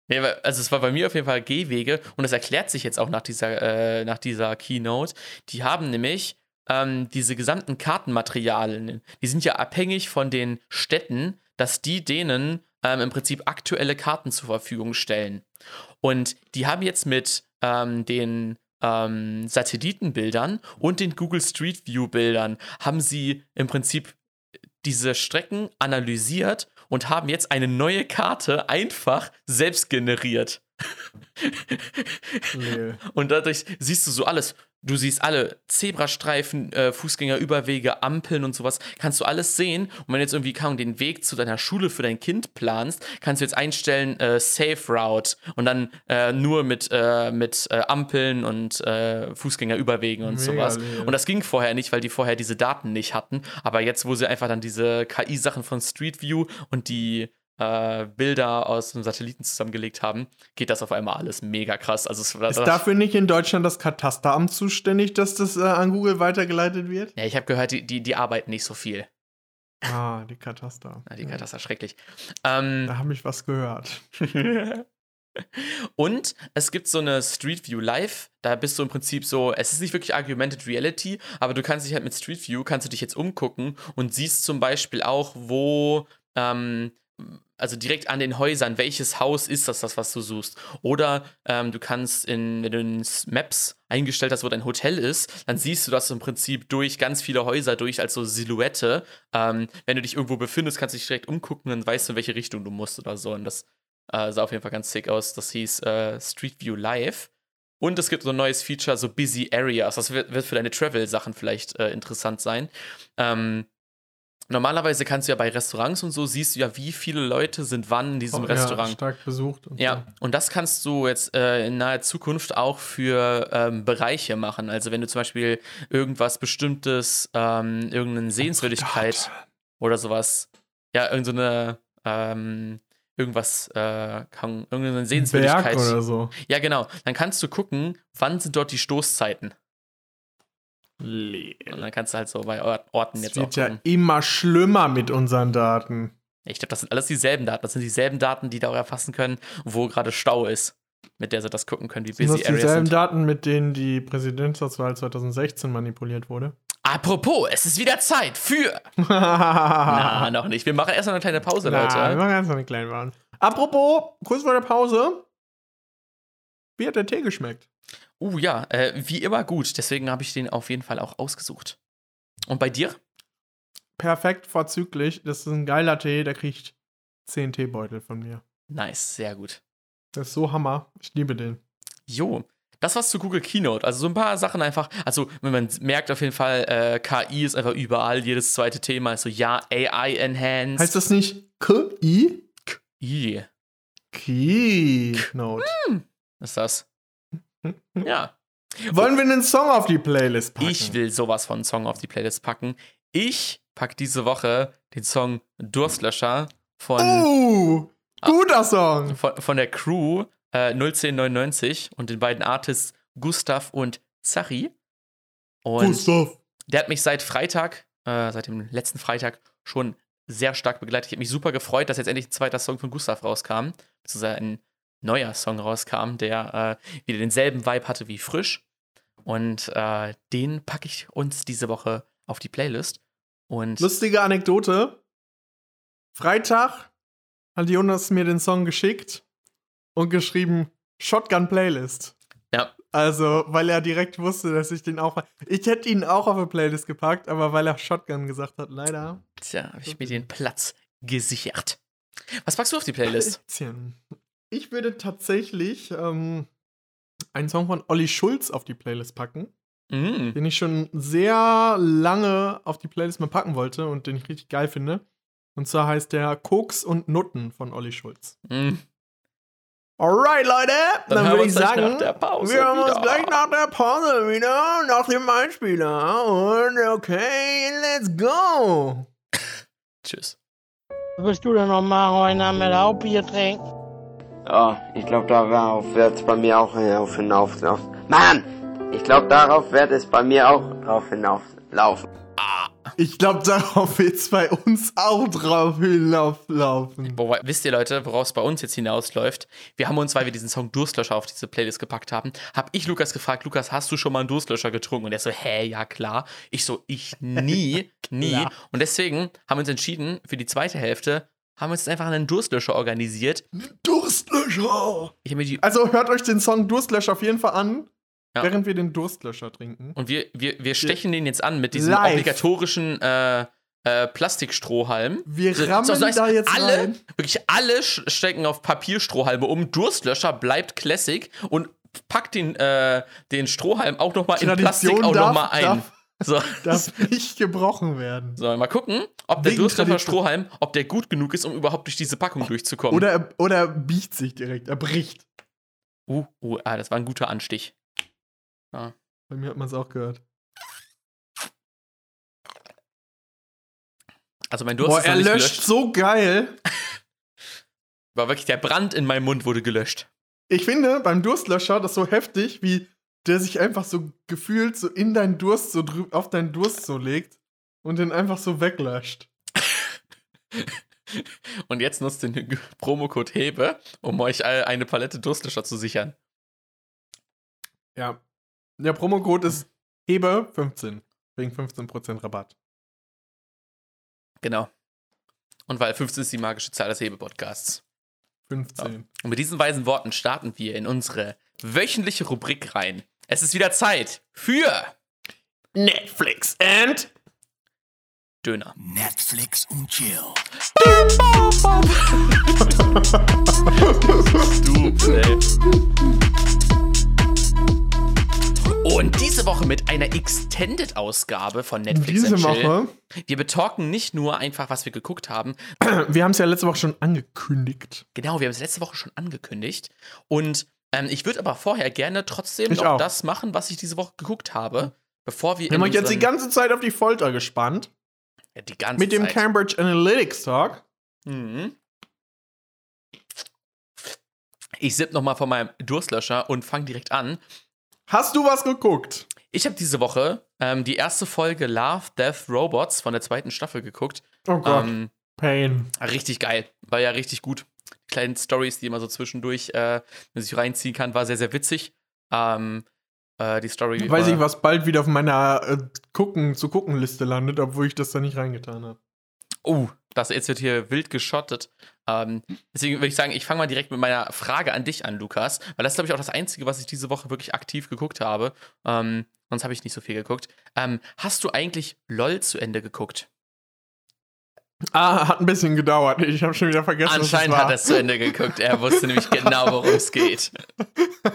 Weil- also es war bei mir auf jeden Fall Gehwege und das erklärt sich jetzt auch nach dieser, äh, nach dieser Keynote. Die haben nämlich ähm, diese gesamten Kartenmaterialien, die sind ja abhängig von den Städten, dass die denen ähm, im Prinzip aktuelle Karten zur Verfügung stellen. Und die haben jetzt mit ähm, den ähm, Satellitenbildern und den Google Street View Bildern haben sie im Prinzip diese Strecken analysiert und haben jetzt eine neue Karte einfach selbst generiert. Leel. Und dadurch siehst du so alles. Du siehst alle Zebrastreifen, äh, Fußgängerüberwege, Ampeln und sowas. Kannst du alles sehen. Und wenn du jetzt irgendwie kaum den Weg zu deiner Schule für dein Kind planst, kannst du jetzt einstellen äh, Safe Route und dann äh, nur mit, äh, mit äh, Ampeln und äh, Fußgängerüberwegen und Mega sowas. leel. Und das ging vorher nicht, weil die vorher diese Daten nicht hatten. Aber jetzt, wo sie einfach dann diese KI-Sachen von Street View und die äh, Bilder aus dem Satelliten zusammengelegt haben, geht das auf einmal alles mega krass. Also es Ist dafür nicht in Deutschland das Katasteramt zuständig, dass das äh, an Google weitergeleitet wird? Ja, ich habe gehört, die, die, die arbeiten nicht so viel. Ah, die Kataster. Ja, die das ist schrecklich. Ähm, Da habe ich was gehört. und es gibt so eine Street View Live, da bist du im Prinzip so, es ist nicht wirklich Augmented Reality, aber du kannst dich halt mit Street View, kannst du dich jetzt umgucken und siehst zum Beispiel auch, wo, ähm, also direkt an den Häusern, welches Haus ist das, das was du suchst. Oder ähm, du kannst, in, wenn du in Maps eingestellt hast, wo dein Hotel ist, dann siehst du das im Prinzip durch ganz viele Häuser durch als so Silhouette. Ähm, wenn du dich irgendwo befindest, kannst du dich direkt umgucken, dann weißt du, in welche Richtung du musst oder so. Und das äh, sah auf jeden Fall ganz sick aus. Das hieß äh, Street View Live. Und es gibt so ein neues Feature, so Busy Areas. Das wird, wird für deine Travel-Sachen vielleicht äh, interessant sein. Ähm, normalerweise kannst du ja bei Restaurants und so, siehst du ja, wie viele Leute sind wann in diesem Oh, Ja, Restaurant. stark besucht. Und Ja, und das kannst du jetzt äh, in naher Zukunft auch für ähm, Bereiche machen. Also wenn du zum Beispiel irgendwas Bestimmtes, ähm, irgendeine Sehenswürdigkeit oder sowas, ja, irgendeine, ähm, irgendwas, äh, kann, irgendeine So. Berg Sehenswürdigkeit. oder so. Ja, genau. Dann kannst du gucken, wann sind dort die Stoßzeiten. Und dann kannst du halt so bei Ort- Orten Es jetzt auch wird ja immer schlimmer mit unseren Daten. Ich glaube, das sind alles dieselben Daten. Das sind dieselben Daten, die da auch erfassen können, wo gerade Stau ist. Mit der sie das gucken können, wie Sind das busy Areas dieselben sind. Daten, mit denen die Präsidentschaftswahl 2016 manipuliert wurde? Apropos, es ist wieder Zeit für. Na, Na, noch nicht. Wir machen erst noch eine kleine Pause, wir Leute. machen ganz noch eine kleine Warnung. Apropos, kurz vor der Pause, wie hat der Tee geschmeckt? Uh, ja, äh, wie immer gut. Deswegen habe ich den auf jeden Fall auch ausgesucht. Und bei dir? Perfekt, vorzüglich. Das ist ein geiler Tee, der kriegt 10 Teebeutel von mir. Nice, sehr gut. Das ist so Hammer. Ich liebe den. Jo, das war's zu Google Keynote. Also so ein paar Sachen einfach. Also, wenn man merkt auf jeden Fall, äh, KI ist einfach überall. Jedes zweite Thema ist so, ja, AI enhanced. Heißt das nicht KI? I. Keynote. Was ist das? Ja. Wollen wir einen Song auf die Playlist packen? Ich will sowas von Song auf die Playlist packen. Ich pack diese Woche den Song Durstlöscher von, Oh, guter Song. von, von der Crew äh, 01099 und den beiden Artists Gustav und Zachi. Und Gustav. der hat mich seit Freitag, äh, seit dem letzten Freitag, schon sehr stark begleitet. Ich habe mich super gefreut, dass jetzt endlich ein zweiter Song von Gustav rauskam. Beziehungsweise ein neuer Song rauskam, der äh, wieder denselben Vibe hatte wie frisch. Und äh, den packe ich uns diese Woche auf die Playlist. Und Lustige Anekdote. Freitag hat Jonas mir den Song geschickt und geschrieben Shotgun Playlist. ja, Also, weil er direkt wusste, dass ich den auch. Ich hätte ihn auch auf eine Playlist gepackt, aber weil er Shotgun gesagt hat, leider. tja, habe ich mir den Platz gesichert. Was packst du auf die Playlist? Blödsinn. Ich würde tatsächlich ähm, einen Song von Olli Schulz auf die Playlist packen, Mm. den ich schon sehr lange auf die Playlist mal packen wollte und den ich richtig geil finde. Und zwar heißt der Koks und Nutten von Olli Schulz. Mm. Alright, Leute, Dann dann, würde ich sagen, nach der Pause wir haben uns gleich nach der Pause wieder, nach dem Einspieler. Und okay, let's go. Tschüss. Was willst du denn noch machen heute mit Hauptbier trinken? Ja, ich glaube, darauf wird es bei mir auch hinauf hinauslaufen. Mann! Ich glaube, darauf wird es bei mir auch drauf hinauflaufen. Ich glaube, darauf wird es bei uns auch drauf hinauflaufen. Wo, wisst ihr, Leute, woraus es bei uns jetzt hinausläuft? Wir haben uns, weil wir diesen Song Durstlöscher auf diese Playlist gepackt haben, habe ich Lukas gefragt, Lukas, hast du schon mal einen Durstlöscher getrunken? Und er so, hä, ja klar. Ich so, ich nie, nie. Und deswegen haben wir uns entschieden, für die zweite Hälfte haben wir uns jetzt einfach einen Durstlöscher organisiert. Durstlöscher. Ich habe mir die Also hört euch den Song Durstlöscher auf jeden Fall an, Ja. während wir den Durstlöscher trinken. Und wir, wir, wir stechen den jetzt an mit diesem Live. obligatorischen äh, äh, Plastikstrohhalm. Wir So- rammen so, so heißt, da jetzt alle, rein. Wirklich alle stecken auf Papierstrohhalme um. Durstlöscher bleibt Classic und packt den, äh, den Strohhalm auch noch mal in Plastik auch noch darf- mal ein. darf- so. Darf nicht gebrochen werden. so, mal gucken, ob der Tradition. Strohhalm, ob der gut genug ist, um überhaupt durch diese Packung durchzukommen. Oder, er- oder er biegt sich direkt, er bricht. uh, uh, ah, das war ein guter Anstich. Bei mir hat man es auch gehört. Also mein Durst Boah, ist er löscht gelöscht. so geil. War wirklich der Brand in meinem Mund wurde gelöscht. Ich finde beim Durstlöscher das so heftig, wie der sich einfach so gefühlt so in deinen Durst so drüb, auf deinen Durst so legt und den einfach so weglöscht. Und jetzt nutzt den Promocode Hebe, um euch eine Palette Durstlöscher zu sichern. Ja. Der Promocode ist Hebe15 wegen 15% Rabatt. Genau. Und weil 15 ist die magische Zahl des Hebe-Podcasts. 15. Und mit diesen weisen Worten starten wir in unsere wöchentliche Rubrik rein. Es ist wieder Zeit für Netflix and Döner. Netflix und Chill. Du. Und diese Woche mit einer Extended-Ausgabe von Netflix diese and Chill. Woche. Wir betalken nicht nur einfach, was wir geguckt haben. Wir haben es ja letzte Woche schon angekündigt. Genau, wir haben es letzte Woche schon angekündigt. Und ähm, ich würde aber vorher gerne trotzdem Ich noch auch. das machen, was ich diese Woche geguckt habe, bevor wir Wir haben in euch jetzt die ganze Zeit auf die Folter gespannt. ja, die ganze Mit dem Zeit. Cambridge Analytics Talk. Mhm. Ich sipp noch mal von meinem Durstlöscher und fange direkt an. Hast du was geguckt? Ich habe diese Woche ähm, die erste Folge Love, Death, Robots von der zweiten Staffel geguckt. Oh Gott. Ähm, Pain. richtig geil. War ja richtig gut. Kleinen Stories, die man so zwischendurch äh, man sich reinziehen kann, war sehr, sehr witzig. Ähm, äh, die Story. Weiß ich, was bald wieder auf meiner äh, gucken, zu gucken Liste landet, obwohl ich das da nicht reingetan habe. Oh, das jetzt wird hier wild geschottet. Ähm, deswegen würde ich sagen, ich fange mal direkt mit meiner Frage an dich an, Lukas. Weil das ist, glaube ich, auch das Einzige, was ich diese Woche wirklich aktiv geguckt habe. Ähm, sonst habe ich nicht so viel geguckt. Ähm, hast du eigentlich LOL zu Ende geguckt? Ah, hat ein bisschen gedauert. Ich habe schon wieder vergessen. Anscheinend hat er es zu Ende geguckt. Er wusste nämlich genau, worum es geht.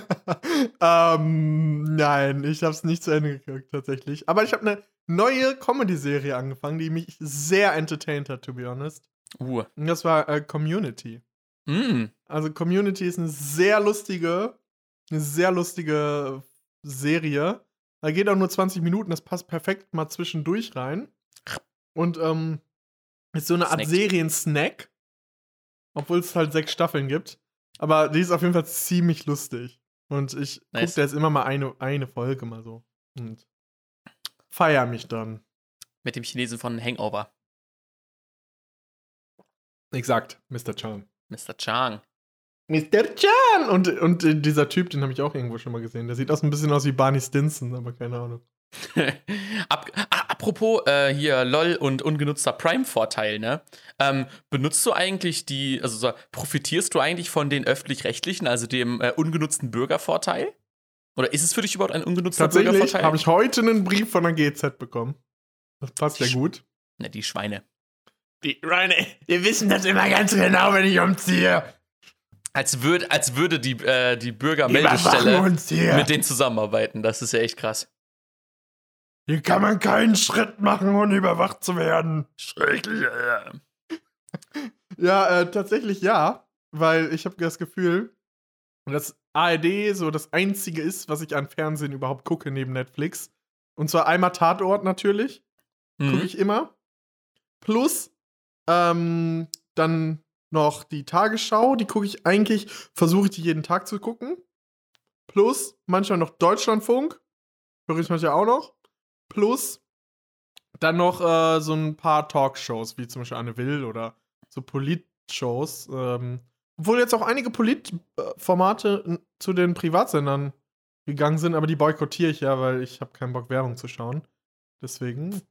ähm, nein, ich habe es nicht zu Ende geguckt, tatsächlich. Aber ich habe eine neue Comedy-Serie angefangen, die mich sehr entertained hat, to be honest. Uh. Und das war äh, Community. Mm. Also Community ist eine sehr lustige, eine sehr lustige Serie. Da geht auch nur 20 Minuten, das passt perfekt mal zwischendurch rein. Und ähm, ist so eine Art Snack. Serien-Snack. Obwohl es halt sechs Staffeln gibt. Aber die ist auf jeden Fall ziemlich lustig. Und ich Nice. gucke jetzt immer mal eine, eine Folge mal so. Und feier mich dann. Mit dem Chinesen von Hangover. Exakt, Mr. Chan. Mr. Chang. Mr. Chan! Und, und dieser Typ, den habe ich auch irgendwo schon mal gesehen. Der sieht aus ein bisschen aus wie Barney Stinson, aber keine Ahnung. Ab, ah, apropos äh, hier LOL und ungenutzter Prime-Vorteil, ne? Ähm, benutzt du eigentlich die, also so, profitierst du eigentlich von den öffentlich-rechtlichen, also dem äh, ungenutzten Bürgervorteil? Oder ist es für dich überhaupt ein ungenutzter Tatsächlich Bürgervorteil? habe ich heute einen Brief von der GZ bekommen. Das passt ja gut. Ne, die Schweine. Die Reine, wir wissen das immer ganz genau, wenn ich umziehe. Als, würd, als würde die, äh, die Bürgermeldestelle mit denen zusammenarbeiten. Das ist ja echt krass. Hier kann man keinen Schritt machen, ohne überwacht zu werden. Schrecklich, ja. Ja, äh, tatsächlich ja, weil ich habe das Gefühl, dass ARD so das einzige ist, was ich an Fernsehen überhaupt gucke neben Netflix. Und zwar einmal Tatort natürlich, gucke Mhm. ich immer. Plus ähm, dann noch die Tagesschau, die gucke ich eigentlich, versuche ich die jeden Tag zu gucken. Plus manchmal noch Deutschlandfunk, höre ich manchmal auch noch. Plus dann noch äh, so ein paar Talkshows, wie zum Beispiel Anne Will oder so Polit-Shows. Ähm, obwohl jetzt auch einige Polit-Formate zu den Privatsendern gegangen sind, aber die boykottiere ich ja, weil ich habe keinen Bock, Werbung zu schauen. Deswegen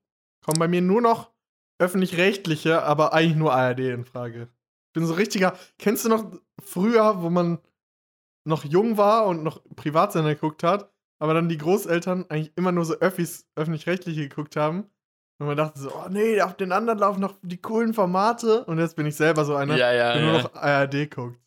kommen bei mir nur noch öffentlich-rechtliche, aber eigentlich nur ARD in Frage. Ich bin so richtiger. Kennst du noch früher, wo man noch jung war und noch Privatsender geguckt hat, aber dann die Großeltern eigentlich immer nur so Öffis, öffentlich-rechtliche geguckt haben? Und man dachte so, oh nee, auf den anderen laufen noch die coolen Formate. Und jetzt bin ich selber so einer, Ja, ja, der nur ja. noch ARD guckt.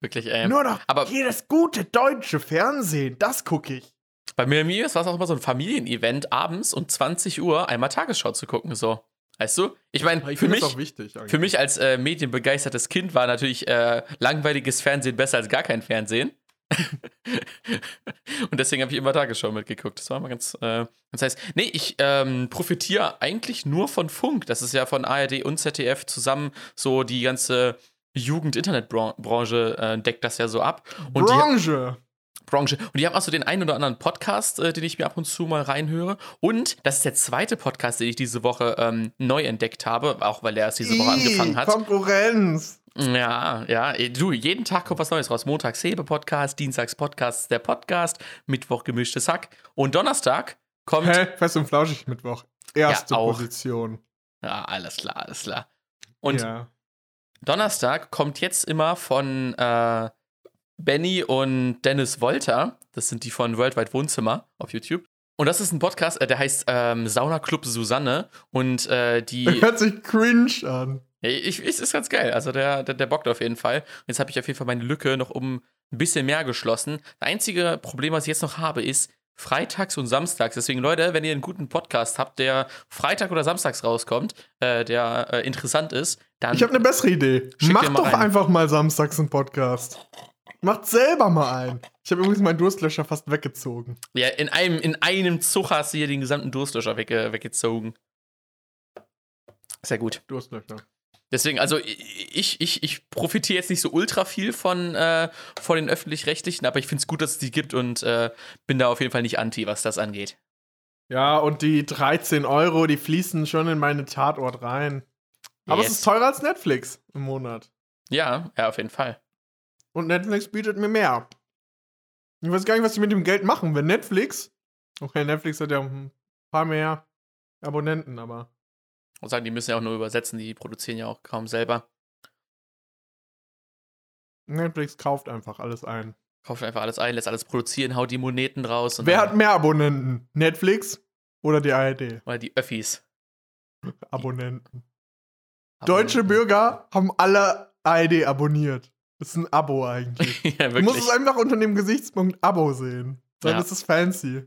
Wirklich, ey. Nur noch aber- jedes gute deutsche Fernsehen, das gucke ich. Bei mir, mir war es auch immer so ein Familienevent, abends um 20 Uhr einmal Tagesschau zu gucken, so. Weißt du? Ich meine, für mich, wichtig. für mich als äh, medienbegeistertes Kind war natürlich äh, langweiliges Fernsehen besser als gar kein Fernsehen. und deswegen habe ich immer Tagesschau mitgeguckt. Das war immer ganz, äh, ganz heiß. Nee, ich ähm, profitiere eigentlich nur von Funk. Das ist ja von ARD und ZDF zusammen so die ganze Jugend-Internet-Branche äh, deckt das ja so ab. Und die, Branche. Branche. Und die haben auch so den einen oder anderen Podcast, äh, den ich mir ab und zu mal reinhöre. Und das ist der zweite Podcast, den ich diese Woche ähm, neu entdeckt habe, auch weil der erst diese Woche angefangen hat. Konkurrenz. Ja, ja. Du, jeden Tag kommt was Neues raus. Montags Hebe-Podcast, Dienstags Podcast, der Podcast, Mittwoch gemischtes Hack. Und Donnerstag kommt. Hä? Fest und flauschig Mittwoch. Erste Ja. Position. Ja, alles klar, alles klar. Und ja. Donnerstag kommt jetzt immer von äh, Benny und Dennis Wolter. Das sind die von Worldwide Wohnzimmer auf YouTube. Und das ist ein Podcast, äh, der heißt ähm, Sauna Club Susanne. Und äh, die. Hört sich cringe an. Ich, ich, ist ganz geil. Also der, der, der bockt auf jeden Fall. Jetzt habe ich auf jeden Fall meine Lücke noch um ein bisschen mehr geschlossen. Das einzige Problem, was ich jetzt noch habe, ist freitags und samstags. Deswegen, Leute, wenn ihr einen guten Podcast habt, der Freitag oder samstags rauskommt, äh, der äh, interessant ist, dann. Ich habe eine bessere Idee. Schick Mach dir mal doch rein. einfach mal samstags einen Podcast. Macht selber mal einen. Ich habe übrigens meinen Durstlöscher fast weggezogen. Ja, in einem, in einem Zug hast du hier den gesamten Durstlöscher wegge weggezogen. Sehr gut. Durstlöscher. Deswegen, also ich, ich, ich profitiere jetzt nicht so ultra viel von, äh, von den öffentlich-rechtlichen, aber ich finde es gut, dass es die gibt und äh, bin da auf jeden Fall nicht anti, was das angeht. Ja, und die 13 Euro, die fließen schon in meine Tatort rein. Aber Yes. es ist teurer als Netflix im Monat. Ja, ja, auf jeden Fall. Und Netflix bietet mir mehr. Ich weiß gar nicht, was die mit dem Geld machen. Wenn Netflix. Okay, Netflix hat ja ein paar mehr Abonnenten, aber. Und sagen, die müssen ja auch nur übersetzen, die produzieren ja auch kaum selber. Netflix kauft einfach alles ein. Kauft einfach alles ein, lässt alles produzieren, haut die Moneten draus. Und Wer hat mehr Abonnenten? Netflix oder die ARD? Oder die Öffis. Abonnenten. Deutsche Bürger haben alle ARD abonniert. Das ist ein Abo eigentlich. ja, Du musst wirklich. es einfach unter dem Gesichtspunkt Abo sehen. Dann Ja. ist es fancy.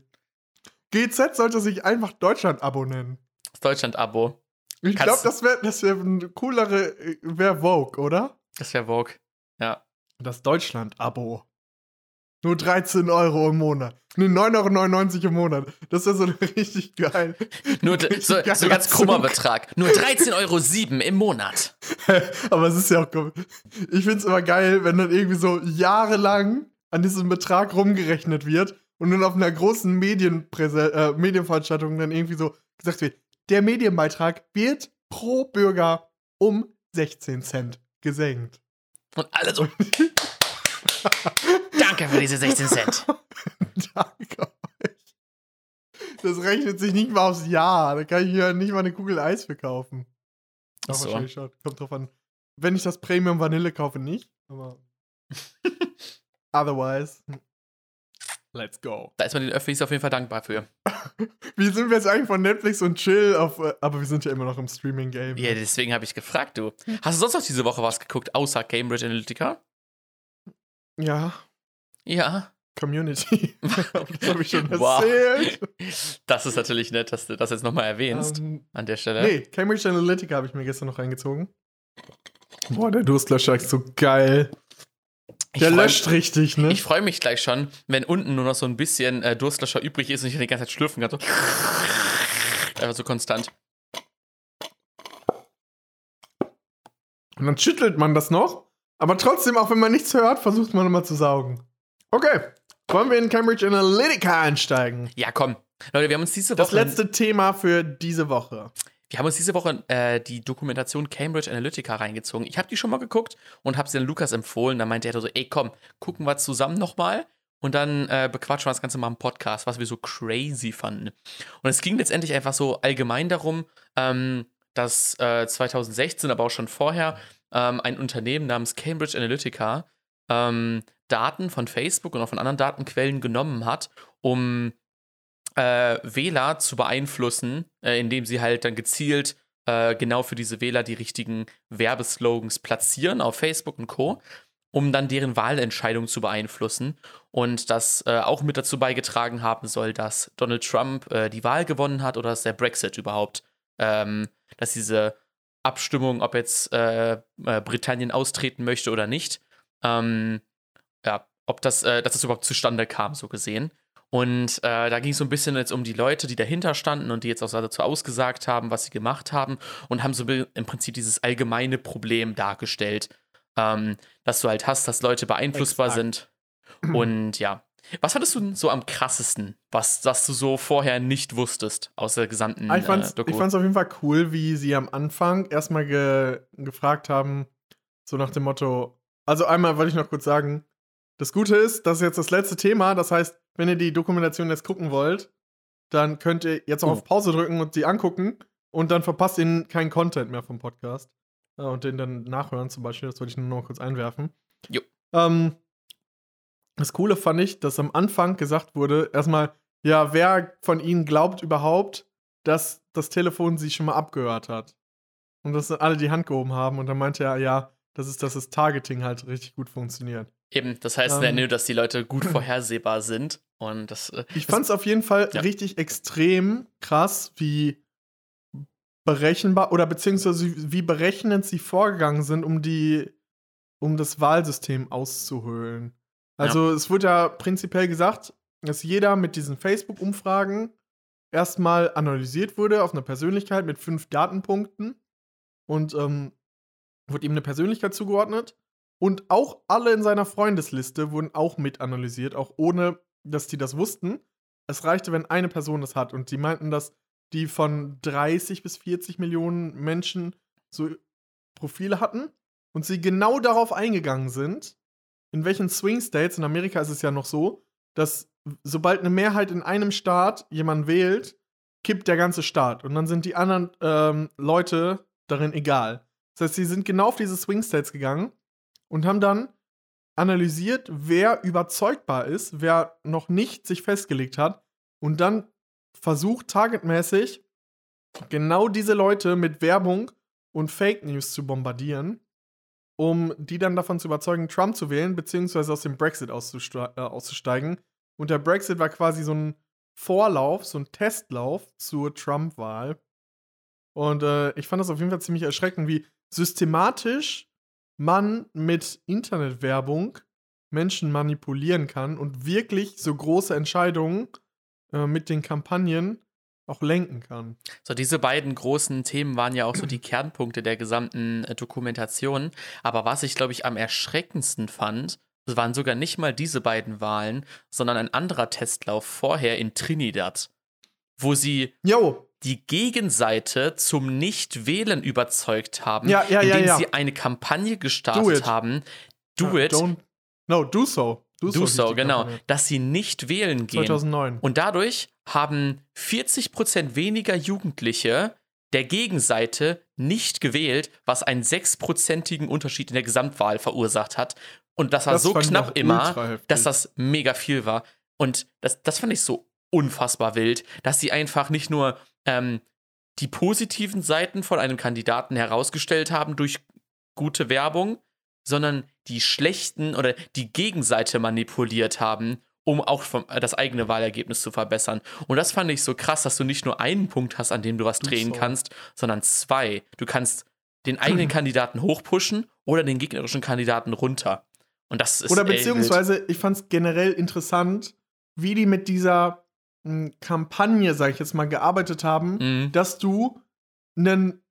GZ sollte sich einfach Deutschland-Abo nennen. Das Deutschland-Abo. Ich glaube, das wäre das wär ein coolere, wäre Vogue, oder? Das wäre Vogue. Ja. Das Deutschland-Abo. Nur 13 Euro im Monat. Ne, 9,99 Euro im Monat. Das wäre so richtig geil. Nur d- so, so ganz krummer. Betrag. Nur 13,07 Euro im Monat. Aber es ist ja auch. kom- Ich finde es immer geil, wenn dann irgendwie so jahrelang an diesem Betrag rumgerechnet wird und dann auf einer großen Medienpräse äh, Medienveranstaltung dann irgendwie so gesagt wird: Der Medienbeitrag wird pro Bürger um 16 Cent gesenkt. Und alle so. Danke für diese 16 Cent. Danke euch. Das rechnet sich nicht mal aufs Jahr. Da kann ich ja nicht mal eine Kugel Eis für kaufen. Doch, Ach so. wahrscheinlich schon. Kommt drauf an. Wenn ich das Premium Vanille kaufe, nicht. Aber. Otherwise. Let's go. Da ist man den Öffis auf jeden Fall dankbar für. Wie sind wir jetzt eigentlich von Netflix und Chill auf. äh, Aber wir sind ja immer noch im Streaming-Game. Ja, deswegen habe ich gefragt, du. Hast du sonst noch diese Woche was geguckt, außer Cambridge Analytica? Ja, Ja. Community. das habe ich schon Wow. erzählt. Das ist natürlich nett, dass du das jetzt nochmal erwähnst. Ähm, an der Stelle. Nee, Cambridge Analytica habe ich mir gestern noch reingezogen. Boah, der Durstlöscher ist so geil. Der löscht richtig, ne? Ich freue mich gleich schon, wenn unten nur noch so ein bisschen äh, Durstlöscher übrig ist und ich die ganze Zeit schlürfen kann. So. Einfach so konstant. Und dann schüttelt man das noch. Aber trotzdem, auch wenn man nichts hört, versucht man immer zu saugen. Okay, wollen wir in Cambridge Analytica einsteigen? Ja, komm. Leute, wir haben uns diese Woche. Das letzte Thema für diese Woche. Wir haben uns diese Woche äh, die Dokumentation Cambridge Analytica reingezogen. Ich habe die schon mal geguckt und habe sie dann Lukas empfohlen. Da meinte er so, ey komm, gucken wir zusammen nochmal und dann äh, bequatschen wir das Ganze mal im Podcast, was wir so crazy fanden. Und es ging letztendlich einfach so allgemein darum, ähm, dass äh, 2016, aber auch schon vorher, ähm, ein Unternehmen namens Cambridge Analytica ähm, Daten von Facebook und auch von anderen Datenquellen genommen hat, um äh, Wähler zu beeinflussen, äh, indem sie halt dann gezielt äh, genau für diese Wähler die richtigen Werbeslogans platzieren auf Facebook und Co., um dann deren Wahlentscheidung zu beeinflussen. Und das äh, auch mit dazu beigetragen haben soll, dass Donald Trump äh, die Wahl gewonnen hat oder dass der Brexit überhaupt, ähm, dass diese Abstimmung, ob jetzt äh, Britannien austreten möchte oder nicht, ähm, ja, ob das, dass das überhaupt zustande kam, so gesehen. Und äh, da ging es so ein bisschen jetzt um die Leute, die dahinter standen und die jetzt auch dazu ausgesagt haben, was sie gemacht haben und haben so im Prinzip dieses allgemeine Problem dargestellt, ähm, dass du halt hast, dass Leute beeinflussbar Exakt. sind. Und ja, was hattest du so am krassesten, was, was du so vorher nicht wusstest aus der gesamten Ah, ich fand's, äh, Doku? ich fand's auf jeden Fall cool, wie sie am Anfang erstmal ge gefragt haben, so nach dem Motto, also einmal wollte ich noch kurz sagen, das Gute ist, das ist jetzt das letzte Thema, das heißt, wenn ihr die Dokumentation jetzt gucken wollt, dann könnt ihr jetzt auch Oh. auf Pause drücken und sie angucken und dann verpasst ihr keinen Content mehr vom Podcast. Ja, und den dann nachhören zum Beispiel, das wollte ich nur noch kurz einwerfen. Jo. Ähm, das Coole fand ich, dass am Anfang gesagt wurde, erstmal, ja, wer von Ihnen glaubt überhaupt, dass das Telefon sie schon mal abgehört hat? Und dass alle die Hand gehoben haben und dann meinte er, ja, das ist, dass das Targeting halt richtig gut funktioniert. Eben, das heißt Ähm. ja nur, dass die Leute gut vorhersehbar sind. Und das. äh, Ich fand es auf jeden Fall Ja. richtig extrem krass, wie berechenbar oder beziehungsweise wie berechnend sie vorgegangen sind, um die, um das Wahlsystem auszuhöhlen. Also es wurde ja prinzipiell gesagt, dass jeder mit diesen Facebook-Umfragen erstmal analysiert wurde auf eine Persönlichkeit mit fünf Datenpunkten und ähm, wurde ihm eine Persönlichkeit zugeordnet. Und auch alle in seiner Freundesliste wurden auch mit analysiert, auch ohne, dass die das wussten. Es reichte, wenn eine Person das hat. Und die meinten, dass die von 30 bis 40 Millionen Menschen so Profile hatten und sie genau darauf eingegangen sind, in welchen Swing States, in Amerika ist es ja noch so, dass sobald eine Mehrheit in einem Staat jemanden wählt, kippt der ganze Staat. Und dann sind die anderen ähm, Leute darin egal. Das heißt, sie sind genau auf diese Swing States gegangen und haben dann analysiert, wer überzeugbar ist, wer noch nicht sich festgelegt hat und dann versucht targetmäßig genau diese Leute mit Werbung und Fake News zu bombardieren, um die dann davon zu überzeugen, Trump zu wählen, beziehungsweise aus dem Brexit auszuste äh, auszusteigen. Und der Brexit war quasi so ein Vorlauf, so ein Testlauf zur Trump-Wahl. Und äh, ich fand das auf jeden Fall ziemlich erschreckend, wie systematisch man mit Internetwerbung Menschen manipulieren kann und wirklich so große Entscheidungen äh, mit den Kampagnen auch lenken kann. So, diese beiden großen Themen waren ja auch so die Kernpunkte der gesamten äh, Dokumentation. Aber was ich, glaube ich, am erschreckendsten fand, waren sogar nicht mal diese beiden Wahlen, sondern ein anderer Testlauf vorher in Trinidad, wo sie Jo, die Gegenseite zum Nicht-Wählen überzeugt haben, Ja, ja, indem ja. sie eine Kampagne Do gestartet it. haben. Do äh, it, no, do so. do hieß so, die genau, Kampagne. dass sie nicht wählen gehen. 2009. Und dadurch haben 40% weniger Jugendliche der Gegenseite nicht gewählt, was einen sechsprozentigen Unterschied in der Gesamtwahl verursacht hat. Und das war Das so knapp immer, dass das mega viel war. Und das, das fand ich so unfassbar wild, dass sie einfach nicht nur ähm, die positiven Seiten von einem Kandidaten herausgestellt haben durch gute Werbung, sondern die schlechten oder die Gegenseite manipuliert haben, um auch vom, äh, das eigene Wahlergebnis zu verbessern. Und das fand ich so krass, dass du nicht nur einen Punkt hast, an dem du was Du drehen so. kannst, sondern zwei. Du kannst den eigenen Kandidaten hochpushen oder den gegnerischen Kandidaten runter. Und das ist Oder beziehungsweise, ich fand es generell interessant, wie die mit dieser Kampagne, sag ich jetzt mal, gearbeitet haben, Mhm. dass du nen,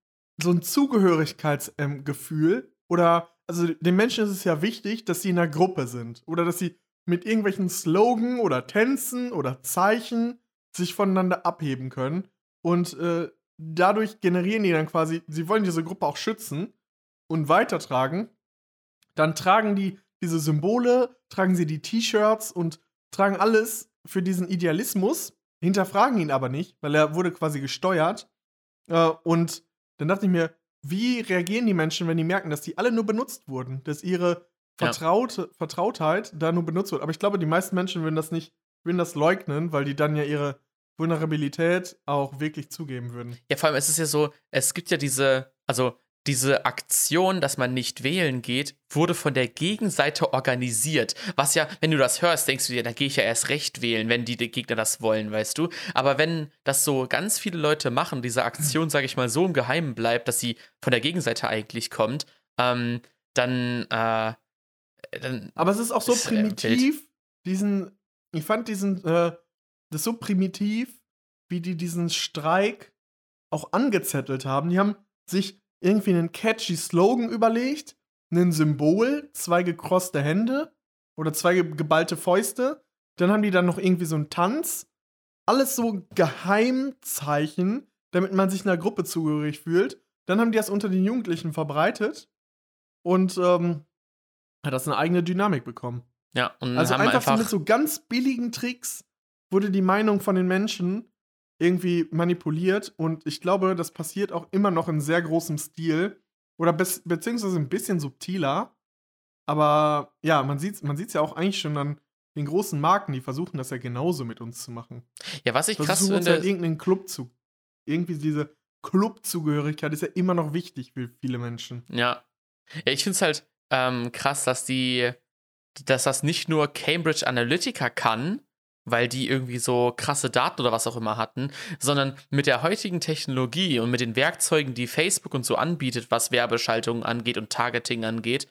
so ein Zugehörigkeitsgefühl oder, also den Menschen ist es ja wichtig, dass sie in einer Gruppe sind oder dass sie mit irgendwelchen Slogan oder Tänzen oder Zeichen sich voneinander abheben können. Und äh, dadurch generieren die dann quasi, sie wollen diese Gruppe auch schützen und weitertragen. Dann tragen die diese Symbole, tragen sie die T-Shirts und tragen alles für diesen Idealismus, hinterfragen ihn aber nicht, weil er wurde quasi gesteuert. Äh, und dann dachte ich mir, wie reagieren die Menschen, wenn die merken, dass die alle nur benutzt wurden, dass ihre Ja. Vertraute, Vertrautheit da nur benutzt wird. Aber ich glaube, die meisten Menschen würden das nicht, würden das leugnen, weil die dann ja ihre Vulnerabilität auch wirklich zugeben würden. Ja, vor allem, es ist ja so, es gibt ja diese, also diese Aktion, dass man nicht wählen geht, wurde von der Gegenseite organisiert. Was ja, wenn du das hörst, denkst du dir, da gehe ich ja erst recht wählen, wenn die Gegner das wollen, weißt du. Aber wenn das so ganz viele Leute machen, diese Aktion, sage ich mal, so im Geheimen bleibt, dass sie von der Gegenseite eigentlich kommt, ähm, dann, äh, dann Aber es ist auch so Ist, äh, primitiv, diesen, ich fand diesen, äh, das so primitiv, wie die diesen Streik auch angezettelt haben. Die haben sich irgendwie einen catchy Slogan überlegt, ein Symbol, zwei gekrosste Hände oder zwei ge geballte Fäuste. Dann haben die dann noch irgendwie so einen Tanz. Alles so Geheimzeichen, damit man sich einer Gruppe zugehörig fühlt. Dann haben die das unter den Jugendlichen verbreitet und ähm, hat das eine eigene Dynamik bekommen. ja, und Also einfach, einfach, mit so ganz billigen Tricks wurde die Meinung von den Menschen irgendwie manipuliert und ich glaube, das passiert auch immer noch in sehr großem Stil oder be beziehungsweise ein bisschen subtiler. Aber ja, man sieht es man sieht's ja auch eigentlich schon an den großen Marken, die versuchen das ja genauso mit uns zu machen. ja, was ich krass finde, halt irgendeinen Club zu. Irgendwie diese Clubzugehörigkeit ist ja immer noch wichtig für viele Menschen. Ja. Ja, ich finde es halt ähm, krass, dass die, dass das nicht nur Cambridge Analytica kann, weil die irgendwie so krasse Daten oder was auch immer hatten, sondern mit der heutigen Technologie und mit den Werkzeugen, die Facebook und so anbietet, was Werbeschaltungen angeht und Targeting angeht,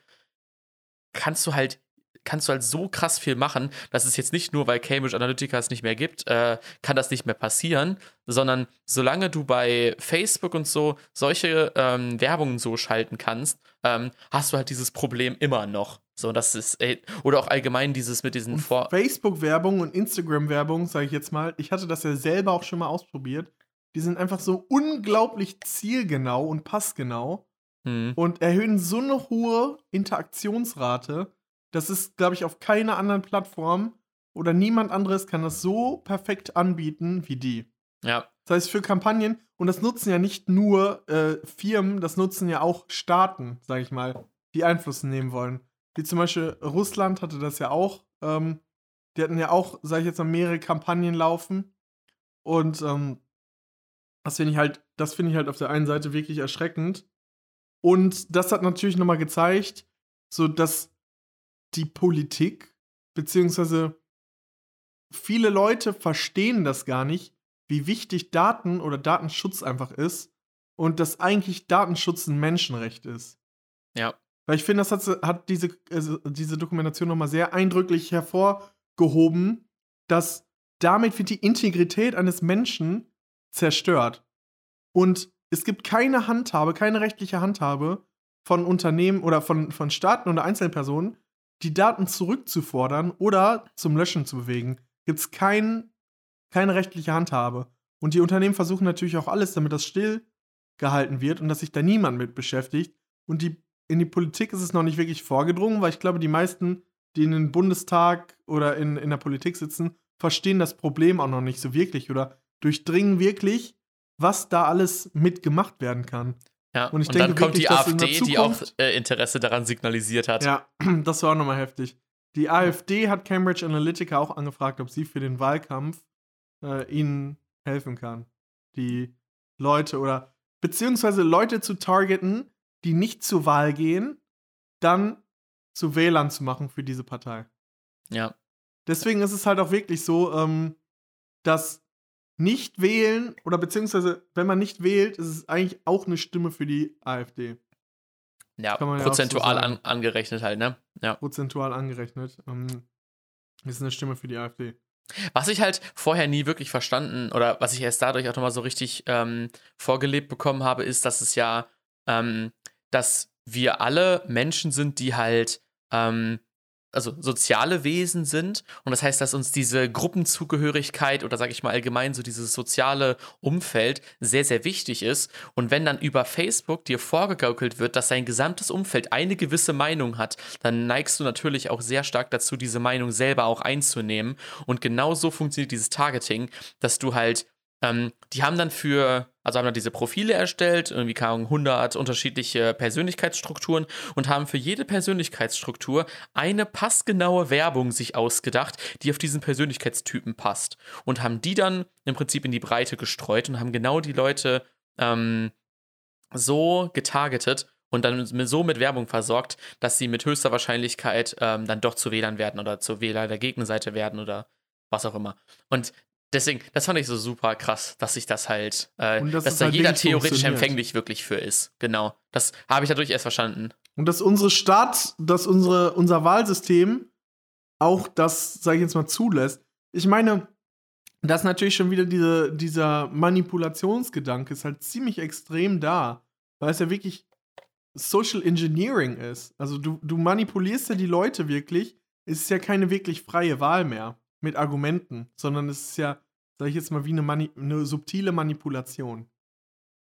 kannst du halt kannst du halt so krass viel machen, dass es jetzt nicht nur, weil Cambridge Analytica es nicht mehr gibt, äh, kann das nicht mehr passieren, sondern solange du bei Facebook und so solche ähm, Werbungen so schalten kannst, ähm, hast du halt dieses Problem immer noch. So, das ist, ey, oder auch allgemein dieses mit diesen Vor. Facebook-Werbung und Instagram-Werbung, sage ich jetzt mal, ich hatte das ja selber auch schon mal ausprobiert. Die sind einfach so unglaublich zielgenau und passgenau Hm. und erhöhen so eine hohe Interaktionsrate. Das ist, glaube ich, auf keiner anderen Plattform oder niemand anderes kann das so perfekt anbieten wie die. Ja. Das heißt, für Kampagnen, und das nutzen ja nicht nur äh, Firmen, das nutzen ja auch Staaten, sag ich mal, die Einfluss nehmen wollen. Wie zum Beispiel Russland hatte das ja auch. Ähm, die hatten ja auch, sag ich jetzt mal, mehrere Kampagnen laufen. Und ähm, das finde ich halt, das finde ich halt auf der einen Seite wirklich erschreckend. Und das hat natürlich nochmal gezeigt, so dass die Politik, beziehungsweise viele Leute verstehen das gar nicht, wie wichtig Daten oder Datenschutz einfach ist und dass eigentlich Datenschutz ein Menschenrecht ist. Ja. Weil ich finde, das hat, hat diese, also diese Dokumentation nochmal sehr eindrücklich hervorgehoben, dass damit wird die Integrität eines Menschen zerstört. Und es gibt keine Handhabe, keine rechtliche Handhabe von Unternehmen oder von, von Staaten oder Einzelpersonen, die Daten zurückzufordern oder zum Löschen zu bewegen. Gibt es kein, keine rechtliche Handhabe. Und die Unternehmen versuchen natürlich auch alles, damit das still gehalten wird und dass sich da niemand mit beschäftigt. Und die, in die Politik ist es noch nicht wirklich vorgedrungen, weil ich glaube, die meisten, die in den Bundestag oder in, in der Politik sitzen, verstehen das Problem auch noch nicht so wirklich oder durchdringen wirklich, was da alles mitgemacht werden kann. Ja, Und ich dann denke kommt wirklich, die AfD, die auch äh, Interesse daran signalisiert hat. Ja, das war auch nochmal heftig. Die AfD hat Cambridge Analytica auch angefragt, ob sie für den Wahlkampf äh, ihnen helfen kann. Die Leute oder beziehungsweise Leute zu targeten, die nicht zur Wahl gehen, dann zu Wählern zu machen für diese Partei. Ja. Deswegen ist es halt auch wirklich so, ähm, dass nicht wählen oder beziehungsweise wenn man nicht wählt, ist es eigentlich auch eine Stimme für die AfD. Ja, man ja so prozentual an, angerechnet halt, ne? Ja. Prozentual angerechnet. Ähm, ist eine Stimme für die AfD. Was ich halt vorher nie wirklich verstanden oder was ich erst dadurch auch nochmal so richtig ähm, vorgelebt bekommen habe, ist, dass es ja, ähm, dass wir alle Menschen sind, die halt, ähm, also soziale Wesen sind. Und das heißt, dass uns diese Gruppenzugehörigkeit oder sage ich mal allgemein so dieses soziale Umfeld sehr, sehr wichtig ist. Und wenn dann über Facebook dir vorgegaukelt wird, dass dein gesamtes Umfeld eine gewisse Meinung hat, dann neigst du natürlich auch sehr stark dazu, diese Meinung selber auch einzunehmen. Und genau so funktioniert dieses Targeting, dass du halt, ähm, die haben dann für, also haben dann diese Profile erstellt, irgendwie Ahnung, 100 unterschiedliche Persönlichkeitsstrukturen und haben für jede Persönlichkeitsstruktur eine passgenaue Werbung sich ausgedacht, die auf diesen Persönlichkeitstypen passt. Und haben die dann im Prinzip in die Breite gestreut und haben genau die Leute ähm, so getargetet und dann so mit Werbung versorgt, dass sie mit höchster Wahrscheinlichkeit ähm, dann doch zu Wählern werden oder zu Wähler der Gegenseite werden oder was auch immer. Und deswegen, das fand ich so super krass, dass sich das halt, äh, Und dass da halt jeder theoretisch empfänglich wirklich für ist. Genau. Das habe ich dadurch erst verstanden. Und dass unsere Staat, dass unsere, unser Wahlsystem auch das, sage ich jetzt mal, zulässt. Ich meine, das ist natürlich schon wieder diese, dieser Manipulationsgedanke ist halt ziemlich extrem da, weil es ja wirklich Social Engineering ist. Also du, du manipulierst ja die Leute wirklich. Es ist ja keine wirklich freie Wahl mehr mit Argumenten, sondern es ist ja, sage ich jetzt mal, wie eine, Mani eine subtile Manipulation.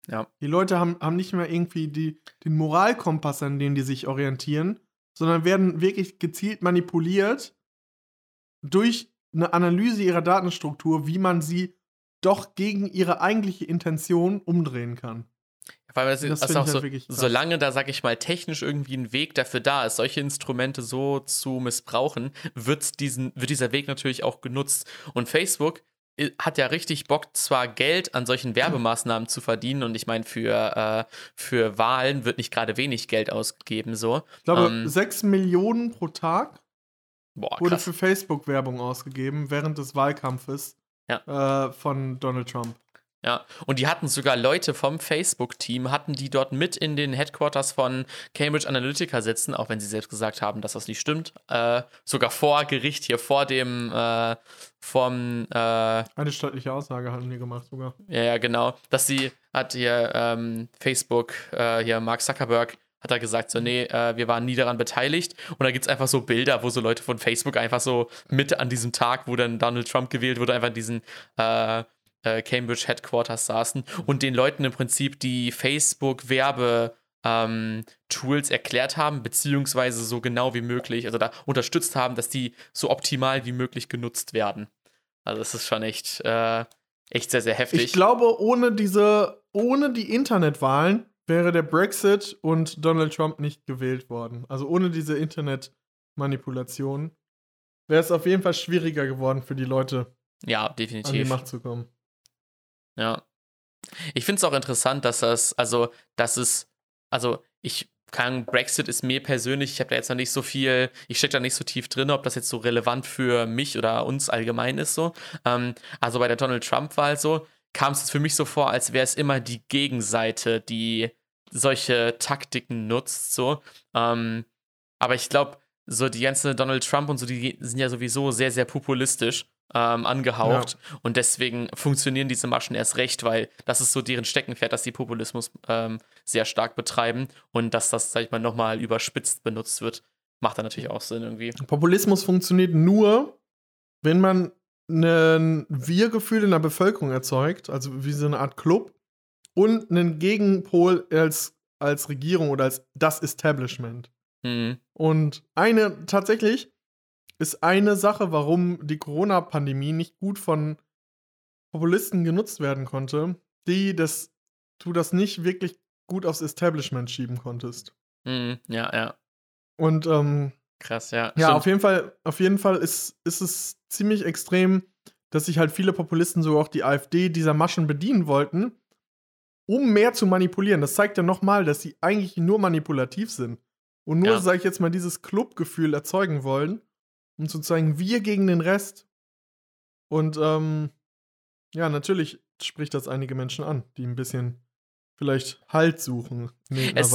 Ja. Die Leute haben, haben nicht mehr irgendwie die, den Moralkompass, an dem die sich orientieren, sondern werden wirklich gezielt manipuliert durch eine Analyse ihrer Datenstruktur, wie man sie doch gegen ihre eigentliche Intention umdrehen kann. Weil das, Das ist auch so, halt solange da, sag ich mal, technisch irgendwie ein Weg dafür da ist, solche Instrumente so zu missbrauchen, wird, diesen, wird dieser Weg natürlich auch genutzt. Und Facebook i- hat ja richtig Bock, zwar Geld an solchen Werbemaßnahmen zu verdienen, und ich meine, für, äh, für Wahlen wird nicht gerade wenig Geld ausgegeben, so. Ich glaube, Ähm, 6 Millionen pro Tag Boah, wurde für Facebook-Werbung ausgegeben während des Wahlkampfes äh, von Donald Trump. Ja, und die hatten sogar Leute vom Facebook-Team, hatten die dort mit in den Headquarters von Cambridge Analytica sitzen, auch wenn sie selbst gesagt haben, dass das nicht stimmt. Äh, sogar vor Gericht hier, vor dem, äh, vom, äh, ja, Eine staatliche Aussage haben die gemacht sogar. ja, genau, dass sie, hat hier ähm, Facebook, äh, hier Mark Zuckerberg, hat er gesagt, so, nee, äh, wir waren nie daran beteiligt. Und da gibt es einfach so Bilder, wo so Leute von Facebook einfach so mit an diesem Tag, wo dann Donald Trump gewählt wurde, einfach in diesen äh, äh, Cambridge Headquarters saßen und den Leuten im Prinzip die Facebook-Werbe- ähm, Tools erklärt haben, beziehungsweise so genau wie möglich, also da unterstützt haben, dass die so optimal wie möglich genutzt werden. Also das ist schon echt, äh, echt sehr, sehr heftig. Ich glaube, ohne diese, ohne die Internetwahlen wäre der Brexit und Donald Trump nicht gewählt worden. Also ohne diese Internetmanipulation wäre es auf jeden Fall schwieriger geworden für die Leute, ja, an die definitiv. Macht zu kommen. Ja. Ich finde es auch interessant, dass das, also, dass es, also, ich kann, Brexit ist mir persönlich, ich habe da jetzt noch nicht so viel, ich stecke da nicht so tief drin, ob das jetzt so relevant für mich oder uns allgemein ist so. Ähm, also bei der Donald Trump-Wahl so, kam es für mich so vor, als wäre es immer die Gegenseite, die solche Taktiken nutzt, so. Ähm, aber ich glaube, so die ganze Donald Trump und so, die sind ja sowieso sehr, sehr populistisch ähm, angehaucht. Und deswegen funktionieren diese Maschen erst recht, weil das ist so deren Steckenpferd, dass die Populismus ähm, sehr stark betreiben und dass das, sag ich mal, nochmal überspitzt benutzt wird. Macht dann natürlich auch Sinn irgendwie. Populismus funktioniert nur, wenn man ein Wir-Gefühl in der Bevölkerung erzeugt, also wie so eine Art Club, und einen Gegenpol als, als Regierung oder als das Establishment. Mhm. Und eine, tatsächlich ist eine Sache, warum die Corona-Pandemie nicht gut von Populisten genutzt werden konnte, die, dass du das nicht wirklich gut aufs Establishment schieben konntest. Mhm. Ja, ja. Und ähm, Krass, ja. ja, Stimmt. auf jeden Fall, auf jeden Fall ist, ist es ziemlich extrem, dass sich halt viele Populisten, so auch die AfD, dieser Maschen bedienen wollten, um mehr zu manipulieren. Das zeigt ja nochmal, dass sie eigentlich nur manipulativ sind. Und nur, Ja. sag ich jetzt mal, dieses Clubgefühl erzeugen wollen, um zu zeigen, wir gegen den Rest. Und ähm, ja, natürlich spricht das einige Menschen an, die ein bisschen vielleicht Halt suchen, Es-.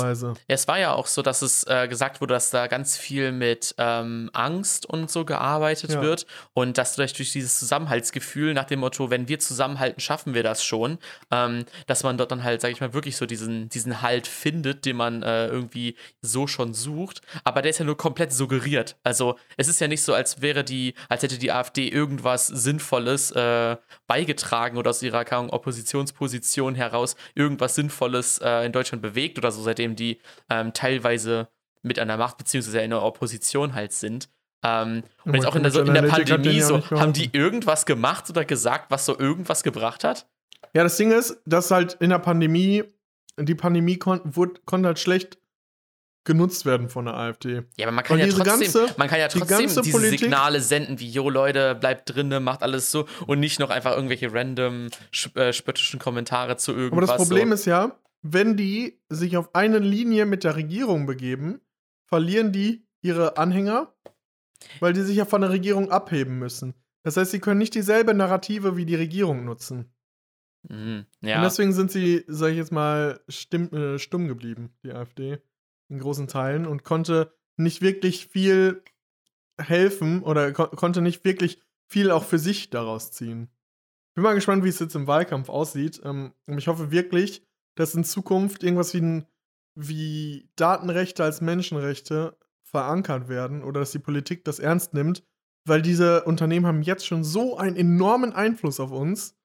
Es war ja auch so, dass es äh, gesagt wurde, dass da ganz viel mit ähm, Angst und so gearbeitet Ja. wird und dass durch, durch dieses Zusammenhaltsgefühl nach dem Motto, wenn wir zusammenhalten, schaffen wir das schon, ähm, dass man dort dann halt, sag ich mal, wirklich so diesen, diesen Halt findet, den man äh, irgendwie so schon sucht. Aber der ist ja nur komplett suggeriert. Also es ist ja nicht so, als wäre die, als hätte die AfD irgendwas Sinnvolles äh, beigetragen oder aus ihrer Oppositionsposition heraus irgendwas Sinnvolles äh, in Deutschland bewegt oder so, seitdem die ähm, teilweise mit an der Macht beziehungsweise in der Opposition halt sind. Ähm, und Aber jetzt auch in der, so, in der Pandemie so, haben die irgendwas gemacht oder gesagt, was so irgendwas gebracht hat? Ja, das Ding ist, dass halt in der Pandemie, die Pandemie kon wurde, konnte halt schlecht genutzt werden von der AfD. Ja, aber man kann ja trotzdem, ganze- man kann ja die trotzdem ganze diese Politik- Signale senden, wie, jo Leute, bleibt drinne, macht alles so und nicht noch einfach irgendwelche random äh, spöttischen Kommentare zu Aber irgendwas. das Problem so. ist ja, wenn die sich auf eine Linie mit der Regierung begeben, verlieren die ihre Anhänger, weil die sich ja von der Regierung abheben müssen. Das heißt, sie können nicht dieselbe Narrative wie die Regierung nutzen. Mhm, Und ja. deswegen sind sie, sag ich jetzt mal, stimm, äh, stumm geblieben, die AfD, in großen Teilen und konnte nicht wirklich viel helfen oder ko konnte nicht wirklich viel auch für sich daraus ziehen. Bin mal gespannt, wie es jetzt im Wahlkampf aussieht. Ähm, und ich hoffe wirklich, dass in Zukunft irgendwas wie, ein, wie Datenrechte als Menschenrechte verankert werden oder dass die Politik das ernst nimmt, weil diese Unternehmen haben jetzt schon so einen enormen Einfluss auf uns.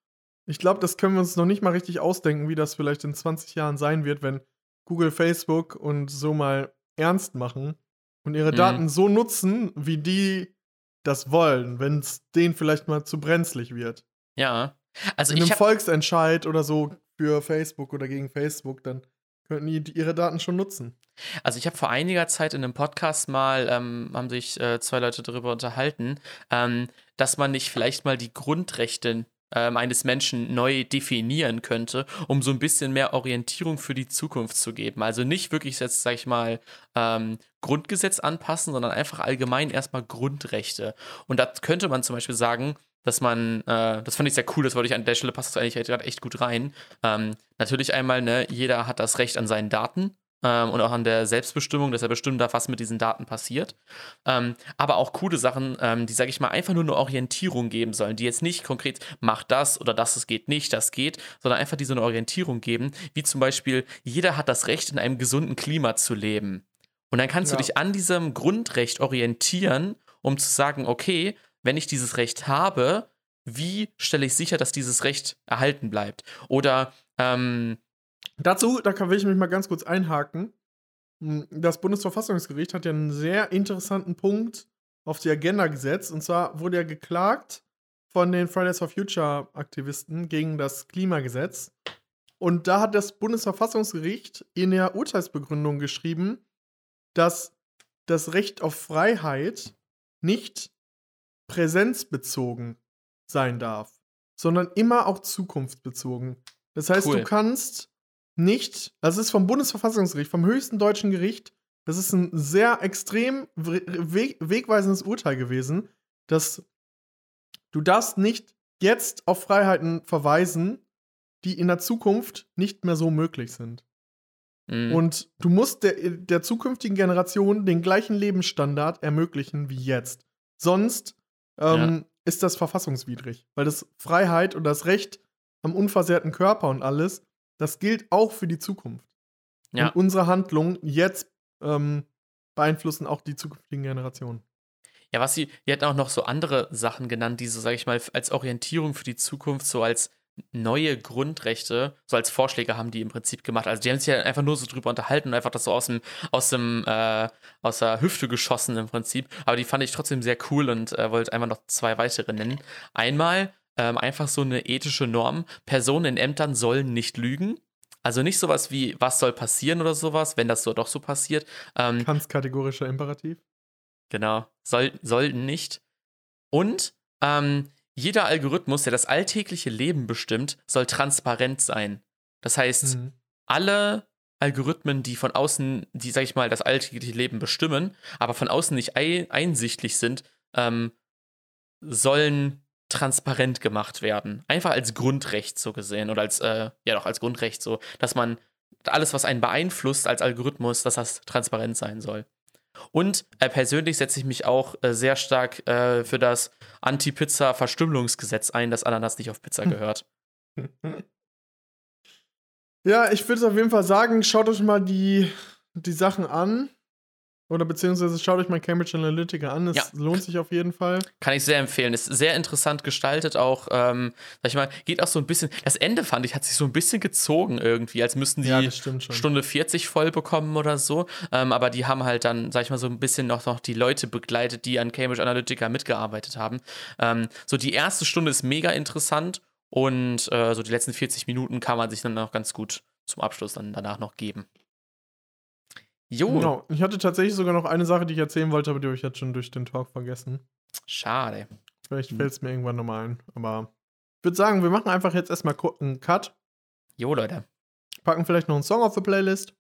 Ich glaube, das können wir uns noch nicht mal richtig ausdenken, wie das vielleicht in 20 Jahren sein wird, wenn Google, Facebook und so mal ernst machen und ihre Mhm. Daten so nutzen, wie die das wollen, wenn es denen vielleicht mal zu brenzlig wird. ja. Also In einem Volksentscheid oder so für Facebook oder gegen Facebook, dann könnten die ihre Daten schon nutzen. Also ich habe vor einiger Zeit in einem Podcast mal, ähm, haben sich äh, zwei Leute darüber unterhalten, ähm, dass man nicht vielleicht mal die Grundrechte ähm, eines Menschen neu definieren könnte, um so ein bisschen mehr Orientierung für die Zukunft zu geben. Also nicht wirklich jetzt, sag ich mal, ähm, Grundgesetz anpassen, sondern einfach allgemein erstmal Grundrechte. Und da könnte man zum Beispiel sagen, dass man, äh, das fand ich sehr cool, das wollte ich an der Stelle, passt das eigentlich gerade echt gut rein. Ähm, natürlich einmal, ne, jeder hat das Recht an seinen Daten ähm, und auch an der Selbstbestimmung, dass er bestimmen darf, was mit diesen Daten passiert. Ähm, aber auch coole Sachen, ähm, die, sage ich mal, einfach nur eine Orientierung geben sollen, die jetzt nicht konkret, mach das oder das, es geht nicht, das geht, sondern einfach die so eine Orientierung geben, wie zum Beispiel, jeder hat das Recht, in einem gesunden Klima zu leben. Und dann kannst Ja. du dich an diesem Grundrecht orientieren, um zu sagen, okay, wenn ich dieses Recht habe, wie stelle ich sicher, dass dieses Recht erhalten bleibt? Oder ähm, Dazu, da kann will ich mich mal ganz kurz einhaken. Hm, Das Bundesverfassungsgericht hat ja einen sehr interessanten Punkt auf die Agenda gesetzt. Und zwar wurde ja geklagt von den Fridays for Future Aktivisten gegen das Klimagesetz. Und da hat das Bundesverfassungsgericht in der Urteilsbegründung geschrieben, dass das Recht auf Freiheit nicht präsenzbezogen sein darf, sondern immer auch zukunftsbezogen. Das heißt, Cool. du kannst nicht, das ist vom Bundesverfassungsgericht, vom höchsten deutschen Gericht, das ist ein sehr extrem we- weg, wegweisendes Urteil gewesen, dass du darfst nicht jetzt auf Freiheiten verweisen, die in der Zukunft nicht mehr so möglich sind. Mhm. Und du musst der, der zukünftigen Generation den gleichen Lebensstandard ermöglichen wie jetzt. Sonst ähm, ist das verfassungswidrig. Weil das Freiheit und das Recht am unversehrten Körper und alles, das gilt auch für die Zukunft. Ja. Und unsere Handlungen jetzt ähm, beeinflussen auch die zukünftigen Generationen. Ja, was sie, die hatten auch noch so andere Sachen genannt, die so, sag ich mal, als Orientierung für die Zukunft, so als neue Grundrechte, so als Vorschläge haben die im Prinzip gemacht. Also die haben sich ja einfach nur so drüber unterhalten und einfach das so aus dem, aus dem, äh, aus der Hüfte geschossen im Prinzip. Aber die fand ich trotzdem sehr cool und äh, wollte einfach noch zwei weitere nennen. Einmal ähm, einfach so eine ethische Norm. Personen in Ämtern sollen nicht lügen. Also nicht sowas wie, was soll passieren oder sowas, wenn das so doch so passiert. Ähm, Kants kategorischer Imperativ. Genau. Soll, sollten nicht. Und ähm, jeder Algorithmus, der das alltägliche Leben bestimmt, soll transparent sein. Das heißt, Mhm. alle Algorithmen, die von außen, die, sag ich mal, das alltägliche Leben bestimmen, aber von außen nicht ei einsichtlich sind, ähm, sollen transparent gemacht werden. Einfach als Grundrecht so gesehen oder als, äh, ja doch, als Grundrecht so, dass man alles, was einen beeinflusst als Algorithmus, dass das transparent sein soll. Und äh, persönlich setze ich mich auch äh, sehr stark äh, für das Anti-Pizza-Verstümmelungsgesetz ein, dass Ananas nicht auf Pizza gehört. Ja, ich würde auf jeden Fall sagen, schaut euch mal die, die Sachen an. Oder beziehungsweise schaut euch mal Cambridge Analytica an. Es Ja. lohnt sich auf jeden Fall. Kann ich sehr empfehlen. Ist sehr interessant gestaltet auch. Ähm, sag ich mal, geht auch so ein bisschen. Das Ende fand ich, hat sich so ein bisschen gezogen irgendwie, als müssten die Ja. Stunde 40 voll bekommen oder so. Ähm, aber die haben halt dann, sag ich mal, so ein bisschen noch, noch die Leute begleitet, die an Cambridge Analytica mitgearbeitet haben. Ähm, so die erste Stunde ist mega interessant und äh, so die letzten 40 Minuten kann man sich dann noch ganz gut zum Abschluss dann danach noch geben. Jo, Genau. Ich hatte tatsächlich sogar noch eine Sache, die ich erzählen wollte, aber die habe ich jetzt schon durch den Talk vergessen. schade. Vielleicht Hm. fällt es mir irgendwann nochmal ein. Aber ich würde sagen, wir machen einfach jetzt erstmal einen Cut. Jo, Leute. Packen vielleicht noch einen Song auf die Playlist.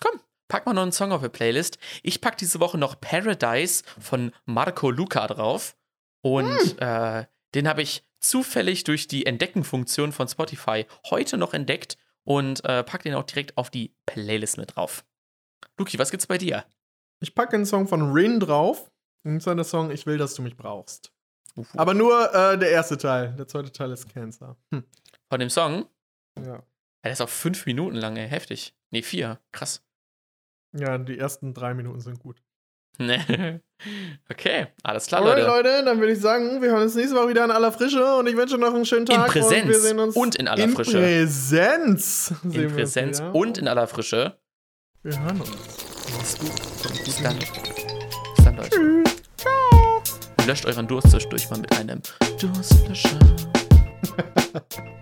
Komm, pack mal noch einen Song auf die Playlist. Ich pack diese Woche noch Paradise von Marco Luca drauf. Und äh, den habe ich zufällig durch die Entdecken-Funktion von Spotify heute noch entdeckt und äh, pack den auch direkt auf die Playlist mit drauf. Luki, was gibt's bei dir? Ich packe einen Song von Rin drauf. Und zwar der Song Ich will, dass du mich brauchst. Uhu. Aber nur äh, der erste Teil. Der zweite Teil ist Cancer. Hm. Von dem Song? Ja. Ja, der ist auch fünf Minuten lang, ey. heftig. Nee, vier. Krass. ja, die ersten drei Minuten sind gut. okay, alles klar, Alright, Leute. Leute, dann würde ich sagen, wir hören uns nächste Woche wieder in aller Frische und ich wünsche noch einen schönen In Tag. Präsenz und wir sehen uns und in aller in Frische. Präsenz. In Präsenz und in aller Frische. Wir hören uns. Mach's gut. Bis dann. Bis dann, Leute. Und löscht euren Durst zwischendurch mal mit einem Durstlöscher.